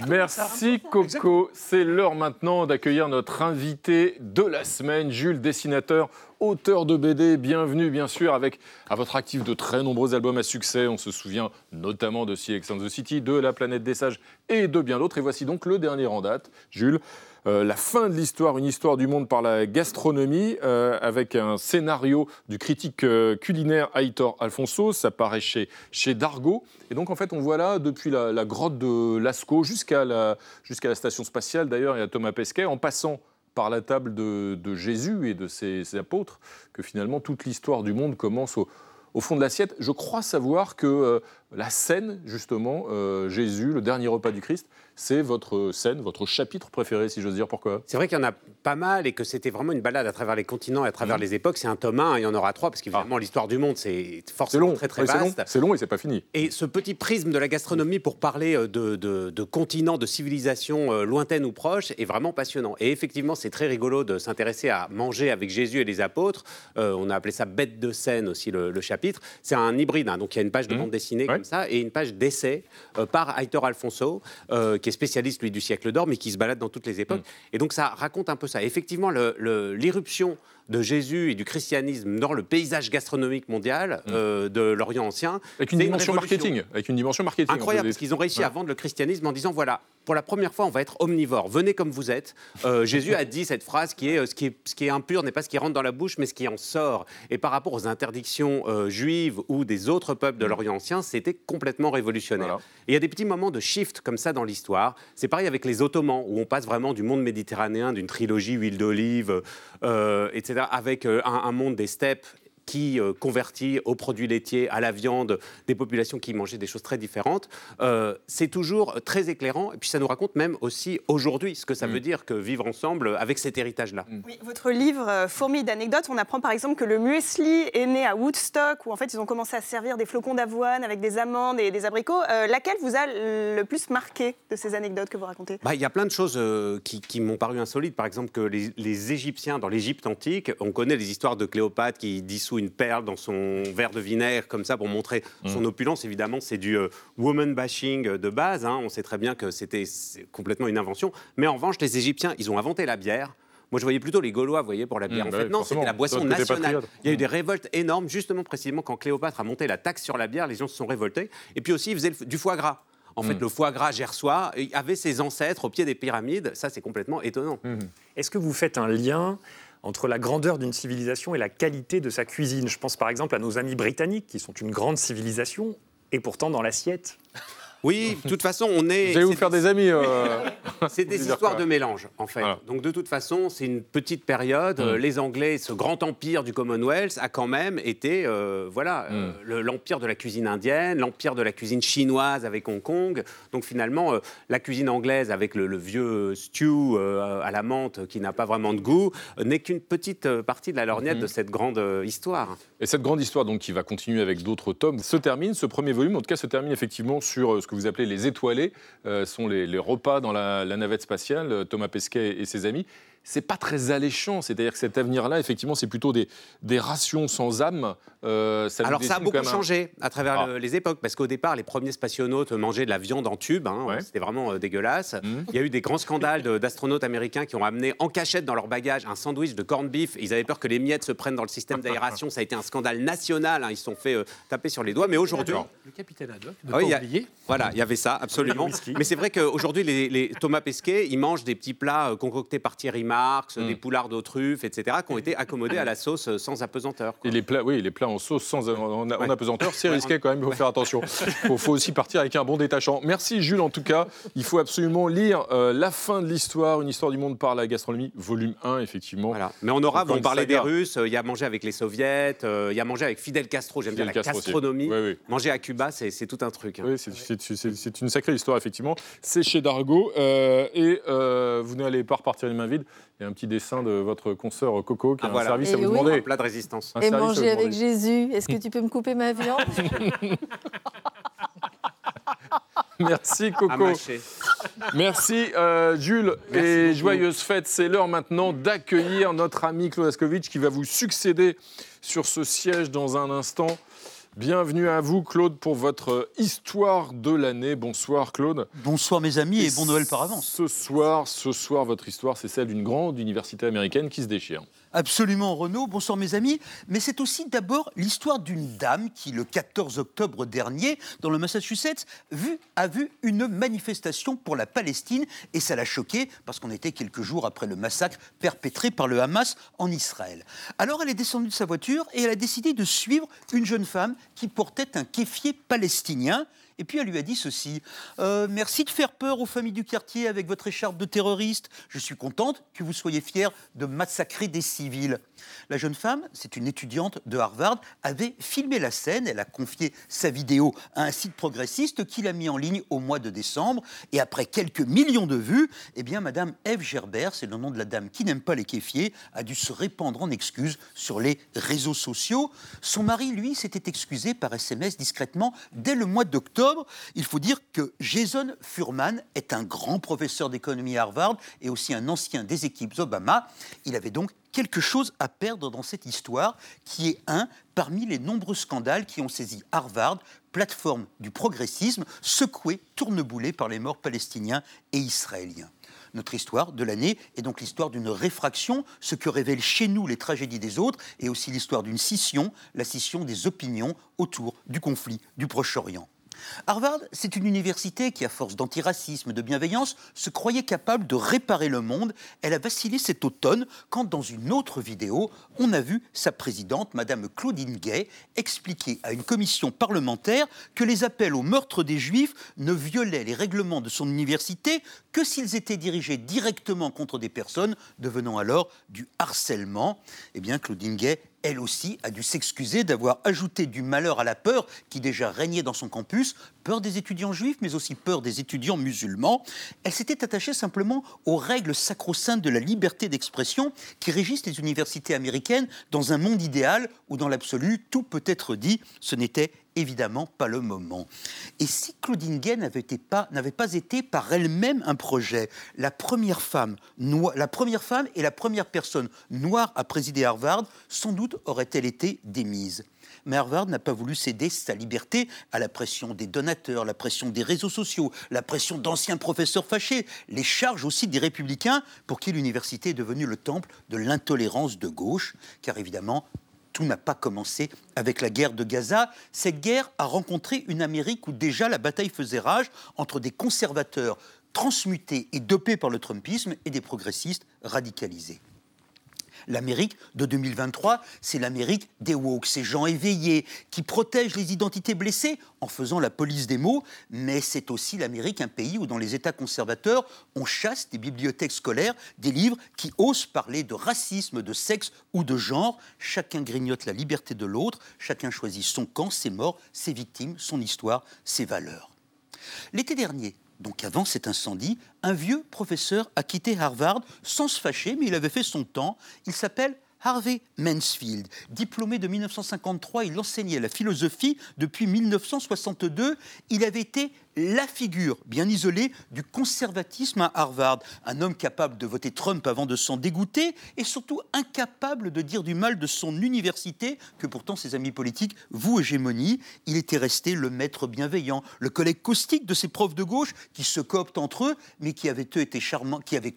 Merci Coco. C'est l'heure maintenant d'accueillir notre invité de la semaine, Jules, dessinateur auteur de BD, bienvenue bien sûr avec à votre actif de très nombreux albums à succès. On se souvient notamment de Sea and the City, de La planète des sages et de bien d'autres. Et voici donc le dernier en date, Jules. Euh, la fin de l'histoire, une histoire du monde par la gastronomie, euh, avec un scénario du critique euh, culinaire Aitor Alfonso. Ça paraît chez, chez Dargo. Et donc, en fait, on voit là, depuis la, grotte de Lascaux jusqu'à la, jusqu'à la station spatiale, d'ailleurs, et à Thomas Pesquet, en passant par la table de, Jésus et de ses, apôtres que finalement toute l'histoire du monde commence au, fond de l'assiette. Je crois savoir que euh, la scène, justement, euh, Jésus, le dernier repas du Christ, c'est votre scène, votre chapitre préféré, si j'ose dire. Pourquoi? C'est vrai qu'il y en a pas mal et que c'était vraiment une balade à travers les continents et à travers mmh. les époques. C'est un tome 1, il y en aura trois, parce qu'évidemment, ah. l'histoire du monde, c'est forcément très, très vaste. C'est long, et c'est pas fini. Et ce petit prisme de la gastronomie pour parler euh, de, de, continents, de civilisations euh, lointaines ou proches est vraiment passionnant. Et effectivement, c'est très rigolo de s'intéresser à manger avec Jésus et les apôtres. Euh, on a appelé ça bête de scène aussi, le, chapitre. C'est un hybride, hein. donc il y a une page de mmh. bande dessinée comme ça et une page d'essai par Aitor Alfonso, qui est spécialiste, lui, du siècle d'or, mais qui se balade dans toutes les époques. Mm. Et donc, ça raconte un peu ça. Effectivement, l'irruption de Jésus et du christianisme dans le paysage gastronomique mondial mm. euh, de l'Orient ancien. Avec une dimension marketing. Avec une dimension marketing. Incroyable, parce qu'ils ont réussi à vendre le christianisme en disant voilà, pour la première fois, on va être omnivore. Venez comme vous êtes. Euh, [LAUGHS] Jésus a dit cette phrase qui est, euh, ce qui est ce qui est impur n'est pas ce qui rentre dans la bouche, mais ce qui en sort. Et par rapport aux interdictions juives ou des autres peuples de mm. l'Orient ancien, c'était complètement révolutionnaire. Et il y a des petits moments de shift comme ça dans l'histoire. C'est pareil avec les Ottomans, où on passe vraiment du monde méditerranéen, d'une trilogie huile d'olive, etc avec euh, un, monde des steppes qui euh, convertit aux produits laitiers, à la viande, des populations qui mangeaient des choses très différentes. Euh, c'est toujours très éclairant. Et puis ça nous raconte même aussi aujourd'hui ce que ça mm. veut dire que vivre ensemble avec cet héritage-là. Mm. Oui, votre livre euh, Fourmi d'anecdotes, on apprend par exemple que le muesli est né à Woodstock, où en fait ils ont commencé à servir des flocons d'avoine avec des amandes et des abricots. laquelle vous a le plus marqué de ces anecdotes que vous racontez? Bah, Il y a plein de choses qui, m'ont paru insolites. Par exemple, que les, les Égyptiens, dans l'Égypte antique, on connaît les histoires de Cléopâtre qui dissout une perle dans son verre de vinaigre comme ça pour montrer son mm. opulence. Évidemment, c'est du euh, woman bashing de base. Hein. On sait très bien que c'était complètement une invention. Mais en revanche, les Égyptiens, ils ont inventé la bière. Moi, je voyais plutôt les Gaulois, vous voyez, pour la bière. Mm, en fait, non, c'était la boisson nationale. Il y a eu des révoltes énormes, justement, précisément, quand Cléopâtre a monté la taxe sur la bière, les gens se sont révoltés. Et puis aussi, ils faisaient du foie gras. En fait, mm. le foie gras gersois avait ses ancêtres au pied des pyramides. Ça, c'est complètement étonnant. Est-ce que vous faites un lien entre la grandeur d'une civilisation et la qualité de sa cuisine. Je pense par exemple à nos amis britanniques, qui sont une grande civilisation, et pourtant dans l'assiette. Oui, de toute façon, on est. Vous allez vous faire des amis. Euh, [LAUGHS] c'est des histoires de mélange, en fait. Donc, de toute façon, c'est une petite période. Mm. Les Anglais, ce grand empire du Commonwealth, a quand même été, euh, voilà, euh, mm. l'empire de la cuisine indienne, l'empire de la cuisine chinoise avec Hong Kong. Donc, finalement, la cuisine anglaise avec le, vieux stew à la menthe qui n'a pas vraiment de goût n'est qu'une petite partie de la lorgnette mm-hmm. de cette grande histoire. Et cette grande histoire, donc, qui va continuer avec d'autres tomes, se termine. Ce premier volume, en tout cas, se termine effectivement sur ce que vous appelez les étoilés, euh, sont les, repas dans la, navette spatiale, euh, Thomas Pesquet et ses amis. C'est pas très alléchant. C'est-à-dire que cet avenir-là, effectivement, c'est plutôt des, des rations sans âme. Euh, Alors ça a beaucoup changé à travers ah. les époques, parce qu'au départ, les premiers spationautes mangeaient de la viande en tube, hein, c'était vraiment euh, dégueulasse. Mmh. Il y a eu des grands scandales d'astronautes américains qui ont amené en cachette dans leur bagage un sandwich de corned beef. Ils avaient peur que les miettes se prennent dans le système d'aération. Ça a été un scandale national. Hein. Ils se sont fait euh, taper sur les doigts. Mais aujourd'hui, le capitaine Haddock, ne ah oui, Voilà, il y avait ça, absolument. mais c'est vrai qu'aujourd'hui, les, les, Thomas Pesquet, ils mangent des petits plats concoctés par Thierry Marx, des mm. poulards aux truffes, etc., qui ont été accommodés à la sauce euh, sans apesanteur. Et les plats, oui, les plats en sauce sans en, apesanteur, c'est risqué quand même, il faut faire attention. Il faut, aussi partir avec un bon détachant. Merci Jules, en tout cas. Il faut absolument lire euh, La fin de l'histoire, une histoire du monde par la gastronomie, volume 1, effectivement. Voilà. Mais on aura, on parlait des Russes, euh, il y a mangé avec les Soviets, il y a mangé avec Fidel Castro, j'aime bien la gastronomie. Manger à Cuba, c'est tout un truc. Hein. Oui, c'est une sacrée histoire, effectivement. C'est chez Dargo. et vous n'allez pas repartir les mains vides. Il y a un petit dessin de votre consoeur Coco qui a un service à vous demander. Un plat de résistance. et manger avec Jésus. Est-ce que tu peux me couper ma viande [LAUGHS] Merci Coco. Merci euh, Jules et joyeuses fêtes. C'est l'heure maintenant d'accueillir notre ami Claude Askovitch qui va vous succéder sur ce siège dans un instant. Bienvenue à vous, Claude, pour votre histoire de l'année. Bonsoir, Claude. Bonsoir, mes amis, et, bon Noël par avance. Ce soir, ce soir, votre histoire, c'est celle d'une grande université américaine qui se déchire. Absolument, Renaud. Bonsoir, mes amis. Mais c'est aussi d'abord l'histoire d'une dame qui, le 14 octobre dernier, dans le Massachusetts, a vu une manifestation pour la Palestine et ça l'a choquée parce qu'on était quelques jours après le massacre perpétré par le Hamas en Israël. Alors elle est descendue de sa voiture et elle a décidé de suivre une jeune femme qui portait un kéfier palestinien. Et puis elle lui a dit ceci euh, Merci de faire peur aux familles du quartier avec votre écharpe de terroriste. Je suis contente que vous soyez fiers de massacrer des civils. La jeune femme, c'est une étudiante de Harvard, avait filmé la scène. Elle a confié sa vidéo à un site progressiste qui l'a mis en ligne au mois de décembre. Et après quelques millions de vues, eh bien, Madame Eve Gerber, c'est le nom de la dame qui n'aime pas les kéfiers, a dû se répandre en excuses sur les réseaux sociaux. Son mari, lui, s'était excusé par SMS discrètement dès le mois d'octobre. Il faut dire que Jason Furman est un grand professeur d'économie à Harvard et aussi un ancien des équipes Obama. Il avait donc quelque chose à perdre dans cette histoire, qui est un parmi les nombreux scandales qui ont saisi Harvard, plateforme du progressisme, secouée, tourneboulée par les morts palestiniens et israéliens. Notre histoire de l'année est donc l'histoire d'une réfraction, ce que révèlent chez nous les tragédies des autres, et aussi l'histoire d'une scission, la scission des opinions autour du conflit du Proche-Orient. Harvard, c'est une université qui, à force d'antiracisme, de bienveillance, se croyait capable de réparer le monde. Elle a vacillé cet automne quand, dans une autre vidéo, on a vu sa présidente, Madame Claudine Gay, expliquer à une commission parlementaire que les appels au meurtre des Juifs ne violaient les règlements de son université que s'ils étaient dirigés directement contre des personnes, devenant alors du harcèlement. Eh bien, Claudine Gay elle aussi, a dû s'excuser d'avoir ajouté du malheur à la peur qui déjà régnait dans son campus, peur des étudiants juifs, mais aussi peur des étudiants musulmans. Elle s'était attachée simplement aux règles sacro-saintes de la liberté d'expression qui régissent les universités américaines dans un monde idéal où, dans l'absolu, tout peut être dit. Ce n'était évidemment pas le moment. Et si Claudine Gay n'avait pas, pas, été par elle-même un projet, la première, femme, la première femme et la première personne noire à présider Harvard, sans doute aurait-elle été démise. Mais Harvard n'a pas voulu céder sa liberté à la pression des donateurs, la pression des réseaux sociaux, la pression d'anciens professeurs fâchés, les charges aussi des républicains pour qui l'université est devenue le temple de l'intolérance de gauche, car évidemment, tout n'a pas commencé avec la guerre de Gaza. Cette guerre a rencontré une Amérique où déjà la bataille faisait rage entre des conservateurs transmutés et dopés par le Trumpisme et des progressistes radicalisés. L'Amérique de 2023, c'est l'Amérique des woke, ces gens éveillés qui protègent les identités blessées en faisant la police des mots, mais c'est aussi l'Amérique, un pays où dans les États conservateurs, on chasse des bibliothèques scolaires des livres qui osent parler de racisme, de sexe ou de genre. Chacun grignote la liberté de l'autre, chacun choisit son camp, ses morts, ses victimes, son histoire, ses valeurs. L'été dernier, donc avant cet incendie, un vieux professeur a quitté Harvard sans se fâcher, mais il avait fait son temps. Il s'appelle Harvey Mansfield. Diplômé de 1953, il enseignait la philosophie depuis 1962. Il avait été la figure bien isolée du conservatisme à Harvard. Un homme capable de voter Trump avant de s'en dégoûter et surtout incapable de dire du mal de son université, que pourtant ses amis politiques vous hégémonie. Il était resté le maître bienveillant, le collègue caustique de ses profs de gauche qui se cooptent entre eux, mais qui avec,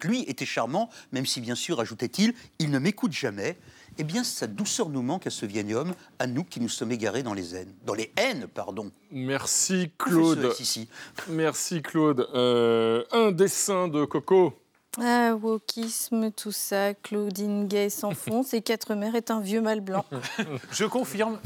lui était charmant, même si bien sûr, ajoutait-il, il ne m'écoute jamais eh bien, sa douceur nous manque à ce vieil homme, à nous qui nous sommes égarés dans les haines. Dans les haines, pardon. Merci Claude. Merci Claude. Euh, un dessin de Coco. Ah, wokisme, tout ça, Claudine Gay s'enfonce et Quatre Mères est un vieux mâle blanc. [LAUGHS] Je confirme.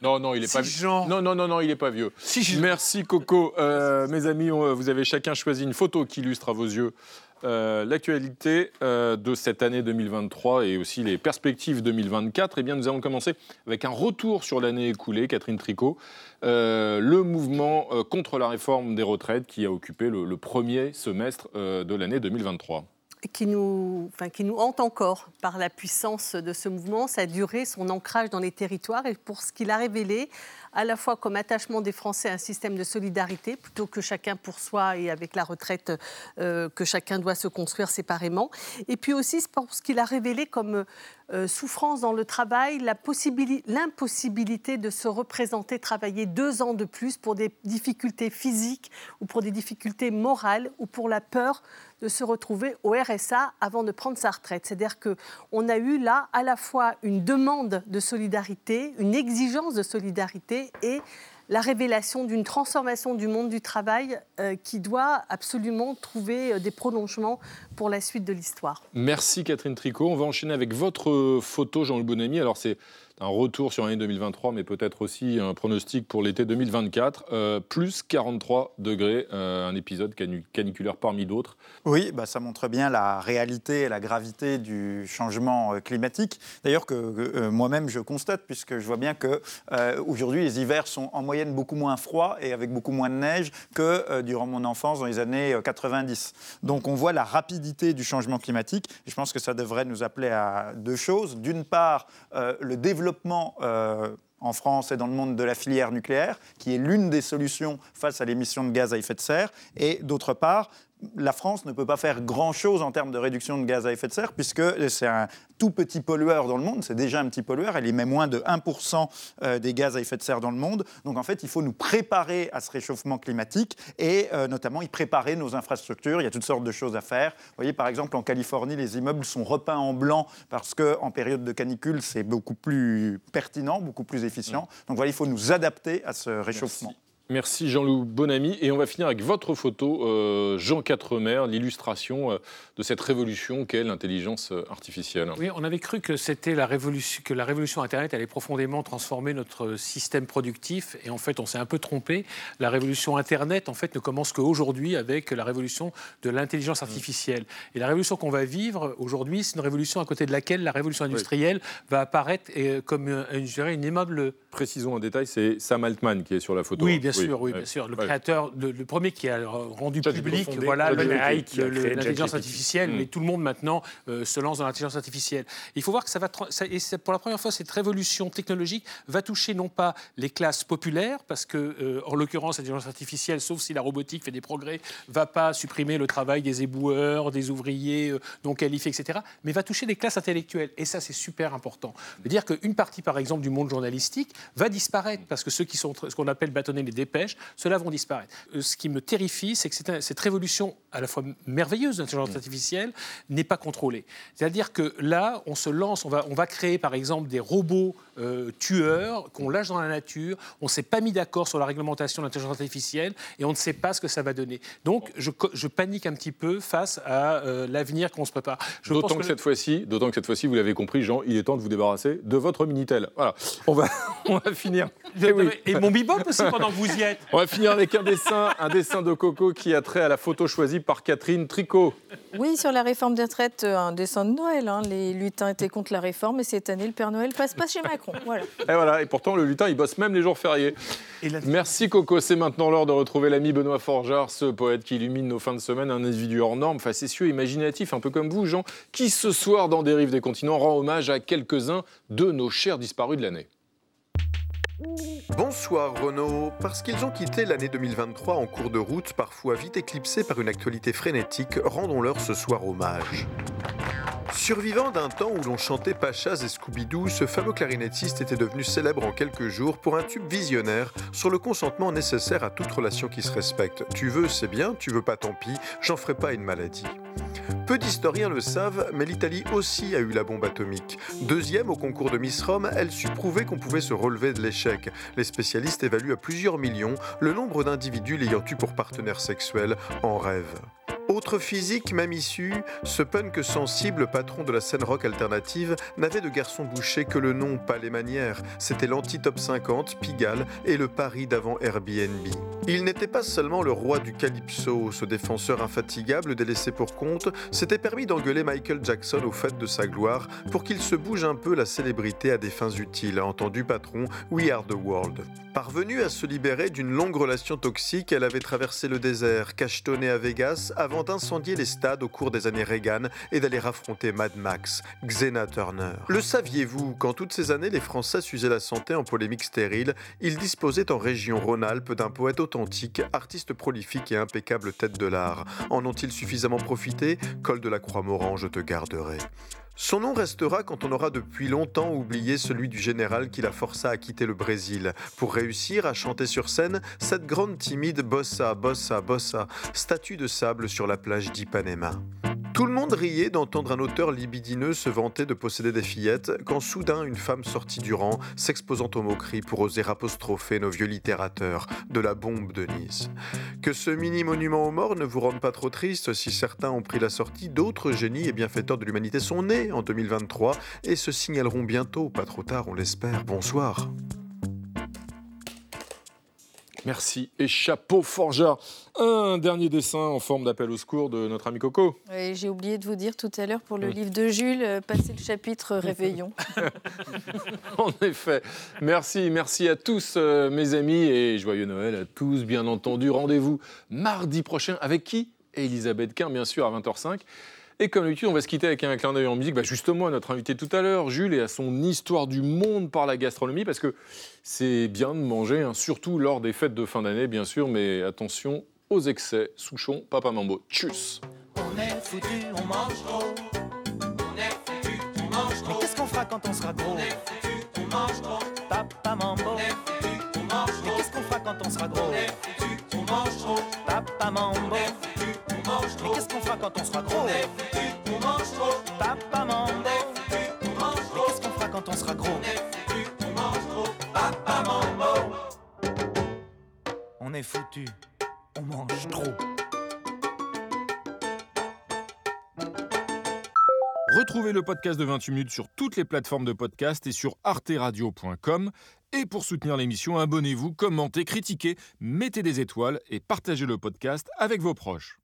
Non, non, il n'est pas vieux. Non, non, non, non, il n'est pas vieux. Merci Coco. Euh, mes amis, vous avez chacun choisi une photo qui illustre à vos yeux euh, l'actualité euh, de cette année 2023 et aussi les perspectives 2024, eh bien, nous allons commencer avec un retour sur l'année écoulée, Catherine Tricot, euh, le mouvement contre la réforme des retraites qui a occupé le, premier semestre de l'année 2023 qui nous, hante encore par la puissance de ce mouvement, sa durée, son ancrage dans les territoires et pour ce qu'il a révélé à la fois comme attachement des Français à un système de solidarité, plutôt que chacun pour soi et avec la retraite euh, que chacun doit se construire séparément. Et puis aussi pour ce qu'il a révélé comme euh, souffrance dans le travail, l'impossibilité de se représenter, travailler deux ans de plus pour des difficultés physiques ou pour des difficultés morales ou pour la peur de se retrouver au RSA avant de prendre sa retraite. C'est-à-dire qu'on a eu là à la fois une demande de solidarité, une exigence de solidarité et la révélation d'une transformation du monde du travail euh, qui doit absolument trouver euh, des prolongements pour la suite de l'histoire. Merci Catherine Tricot. On va enchaîner avec votre photo, Jean-Luc Bonamy. Alors c'est un retour sur l'année 2023, mais peut-être aussi un pronostic pour l'été 2024. Euh, plus 43 degrés, euh, un épisode caniculaire parmi d'autres. Oui, bah, ça montre bien la réalité et la gravité du changement euh, climatique. D'ailleurs, que, moi-même, je constate, puisque je vois bien que aujourd'hui, les hivers sont en moyenne beaucoup moins froids et avec beaucoup moins de neige que durant mon enfance dans les années 90. Donc, on voit la rapidité du changement climatique. Et je pense que ça devrait nous appeler à deux choses. D'une part, le développement euh, en France et dans le monde de la filière nucléaire, qui est l'une des solutions face à l'émission de gaz à effet de serre, et d'autre part, la France ne peut pas faire grand-chose en termes de réduction de gaz à effet de serre, puisque c'est un tout petit pollueur dans le monde, c'est déjà un petit pollueur, elle émet moins de 1% euh, des gaz à effet de serre dans le monde. Donc en fait, il faut nous préparer à ce réchauffement climatique et euh, notamment y préparer nos infrastructures. Il y a toutes sortes de choses à faire. Vous voyez, par exemple, en Californie, les immeubles sont repeints en blanc parce qu'en période de canicule, c'est beaucoup plus pertinent, beaucoup plus efficient. Mmh. Donc voilà, il faut nous adapter à ce réchauffement. Merci Jean-Loup Bonamy. Et on va finir avec votre photo, euh, Jean Quatremer, l'illustration euh, de cette révolution qu'est l'intelligence euh, artificielle. Oui, on avait cru que c'était la révolution, que la révolution Internet allait profondément transformer notre système productif. Et en fait, on s'est un peu trompé. La révolution Internet, en fait, ne commence qu'aujourd'hui avec la révolution de l'intelligence artificielle. Et la révolution qu'on va vivre aujourd'hui, c'est une révolution à côté de laquelle la révolution industrielle va apparaître comme une, une aimable. Précisons un détail, c'est Sam Altman qui est sur la photo. Oui, bien sûr, oui, bien sûr. Le créateur, le premier qui a rendu public, voilà, l'intelligence artificielle, mm. mais tout le monde maintenant euh, se lance dans l'intelligence artificielle. Il faut voir que ça va, et pour la première fois, cette révolution technologique va toucher non pas les classes populaires, parce que, euh, en l'occurrence, l'intelligence artificielle, sauf si la robotique fait des progrès, va pas supprimer le travail des éboueurs, des ouvriers euh, non qualifiés, etc., mais va toucher les classes intellectuelles. Et ça, c'est super important. veut dire qu'une partie, par exemple, du monde journalistique va disparaître, parce que ceux qui sont ce qu'on appelle bâtonner les dépêches, ceux-là vont disparaître. Euh, ce qui me terrifie, c'est que cette révolution à la fois merveilleuse de l'intelligence mm. artificielle n'est pas contrôlée. C'est-à-dire que là, on se lance, on va, on va créer par exemple des robots euh, tueurs qu'on lâche dans la nature, on ne s'est pas mis d'accord sur la réglementation de l'intelligence artificielle et on ne sait pas ce que ça va donner. Donc je, je panique un petit peu face à euh, l'avenir qu'on se prépare. D'autant que, cette fois-ci, d'autant que cette fois-ci, vous l'avez compris, Jean, il est temps de vous débarrasser de votre Minitel. Voilà, on va, [LAUGHS] on va finir. Et, oui. et mon bebop aussi pendant que vous y êtes. On va finir avec un dessin, un dessin de Coco qui a trait à la photo choisie par Catherine Tricot. Oui, sur la réforme des retraites, euh, un dessin de Noël. Hein. Les lutins étaient contre la réforme et cette année, le Père Noël passe pas chez Macron. Voilà. Et voilà, et pourtant, le lutin, il bosse même les jours fériés. Merci Coco, c'est maintenant l'heure de retrouver l'ami Benoît Forgeard, ce poète qui illumine nos fins de semaine, un individu hors norme, facétieux, imaginatif, un peu comme vous, Jean, qui ce soir, dans Des rives des continents, rend hommage à quelques-uns de nos chers disparus de l'année. Bonsoir Renaud. Parce qu'ils ont quitté l'année 2023 en cours de route, parfois vite éclipsée par une actualité frénétique, rendons-leur ce soir hommage. Survivant d'un temps où l'on chantait Pachas et Scooby-Doo, ce fameux clarinettiste était devenu célèbre en quelques jours pour un tube visionnaire sur le consentement nécessaire à toute relation qui se respecte. Tu veux, c'est bien, tu veux pas, tant pis, j'en ferai pas une maladie. Peu d'historiens le savent, mais l'Italie aussi a eu la bombe atomique. Deuxième au concours de Miss Rome, elle sut prouver qu'on pouvait se relever de l'échec. Les spécialistes évaluent à plusieurs millions le nombre d'individus l'ayant eu pour partenaire sexuel en rêve. Autre physique, même issue, ce punk sensible, patron de la scène rock alternative, n'avait de garçon bouché que le nom, pas les manières. C'était l'anti-top 50, Pigalle et le Paris d'avant Airbnb. Il n'était pas seulement le roi du calypso, ce défenseur infatigable délaissé pour compte, s'était permis d'engueuler Michael Jackson au fait de sa gloire pour qu'il se bouge un peu la célébrité à des fins utiles. Entendu patron, We are the world. Parvenue à se libérer d'une longue relation toxique, elle avait traversé le désert, cachetonné à Vegas, avant d'incendier les stades au cours des années Reagan et d'aller affronter Mad Max, Xena Turner. Le saviez-vous, qu'en toutes ces années, les Français s'usaient la santé en polémique stérile, ils disposaient en région Rhône-Alpes d'un poète authentique, artiste prolifique et impeccable tête de l'art. En ont-ils suffisamment profité? Col de la Croix-Moran, je te garderai. Son nom restera quand on aura depuis longtemps oublié celui du général qui la força à quitter le Brésil pour réussir à chanter sur scène cette grande timide bossa, bossa, bossa, statue de sable sur la plage d'Ipanema. Tout le monde riait d'entendre un auteur libidineux se vanter de posséder des fillettes quand soudain une femme sortit du rang, s'exposant aux moqueries pour oser apostropher nos vieux littérateurs de la bombe de Nice. Que ce mini-monument aux morts ne vous rende pas trop triste si certains ont pris la sortie, d'autres génies et bienfaiteurs de l'humanité sont nés en 2023 et se signaleront bientôt, pas trop tard on l'espère. Bonsoir. Merci. Et chapeau forgeard. Un dernier dessin en forme d'appel au secours de notre ami Coco. J'ai oublié de vous dire tout à l'heure pour le livre de Jules, euh, passez le chapitre Réveillon. [LAUGHS] en effet. Merci, merci à tous euh, mes amis et joyeux Noël à tous, bien entendu. Rendez-vous mardi prochain avec qui? Elisabeth Quint, bien sûr, à 20h05. Et comme d'habitude, on va se quitter avec un clin d'œil en musique, bah justement à notre invité tout à l'heure, Jules, et à son histoire du monde par la gastronomie, parce que c'est bien de manger, hein, surtout lors des fêtes de fin d'année, bien sûr, mais attention aux excès. Souchon, Papa Mambo. Tchuss On est foutu, on mange trop. On est foutu, on mange trop. Mais qu'est-ce qu'on fera quand on sera gros? On est foutu, on mange trop. Papa Mambo. On est foutu, on mange trop. Mais qu'est-ce qu'on fera quand on sera gros? On est foutu, on mange trop. Papa Mambo. Quand on sera gros On est foutu, on mange trop. Papa Mambo. On est foutu, on mange trop. Mais qu'est-ce qu'on fera quand on sera gros? On est foutu, on mange trop. Papa. On est foutu on mange trop. Retrouvez le podcast de 28 minutes sur toutes les plateformes de podcast et sur arteradio.com. Et pour soutenir l'émission, abonnez-vous, commentez, critiquez, mettez des étoiles et partagez le podcast avec vos proches.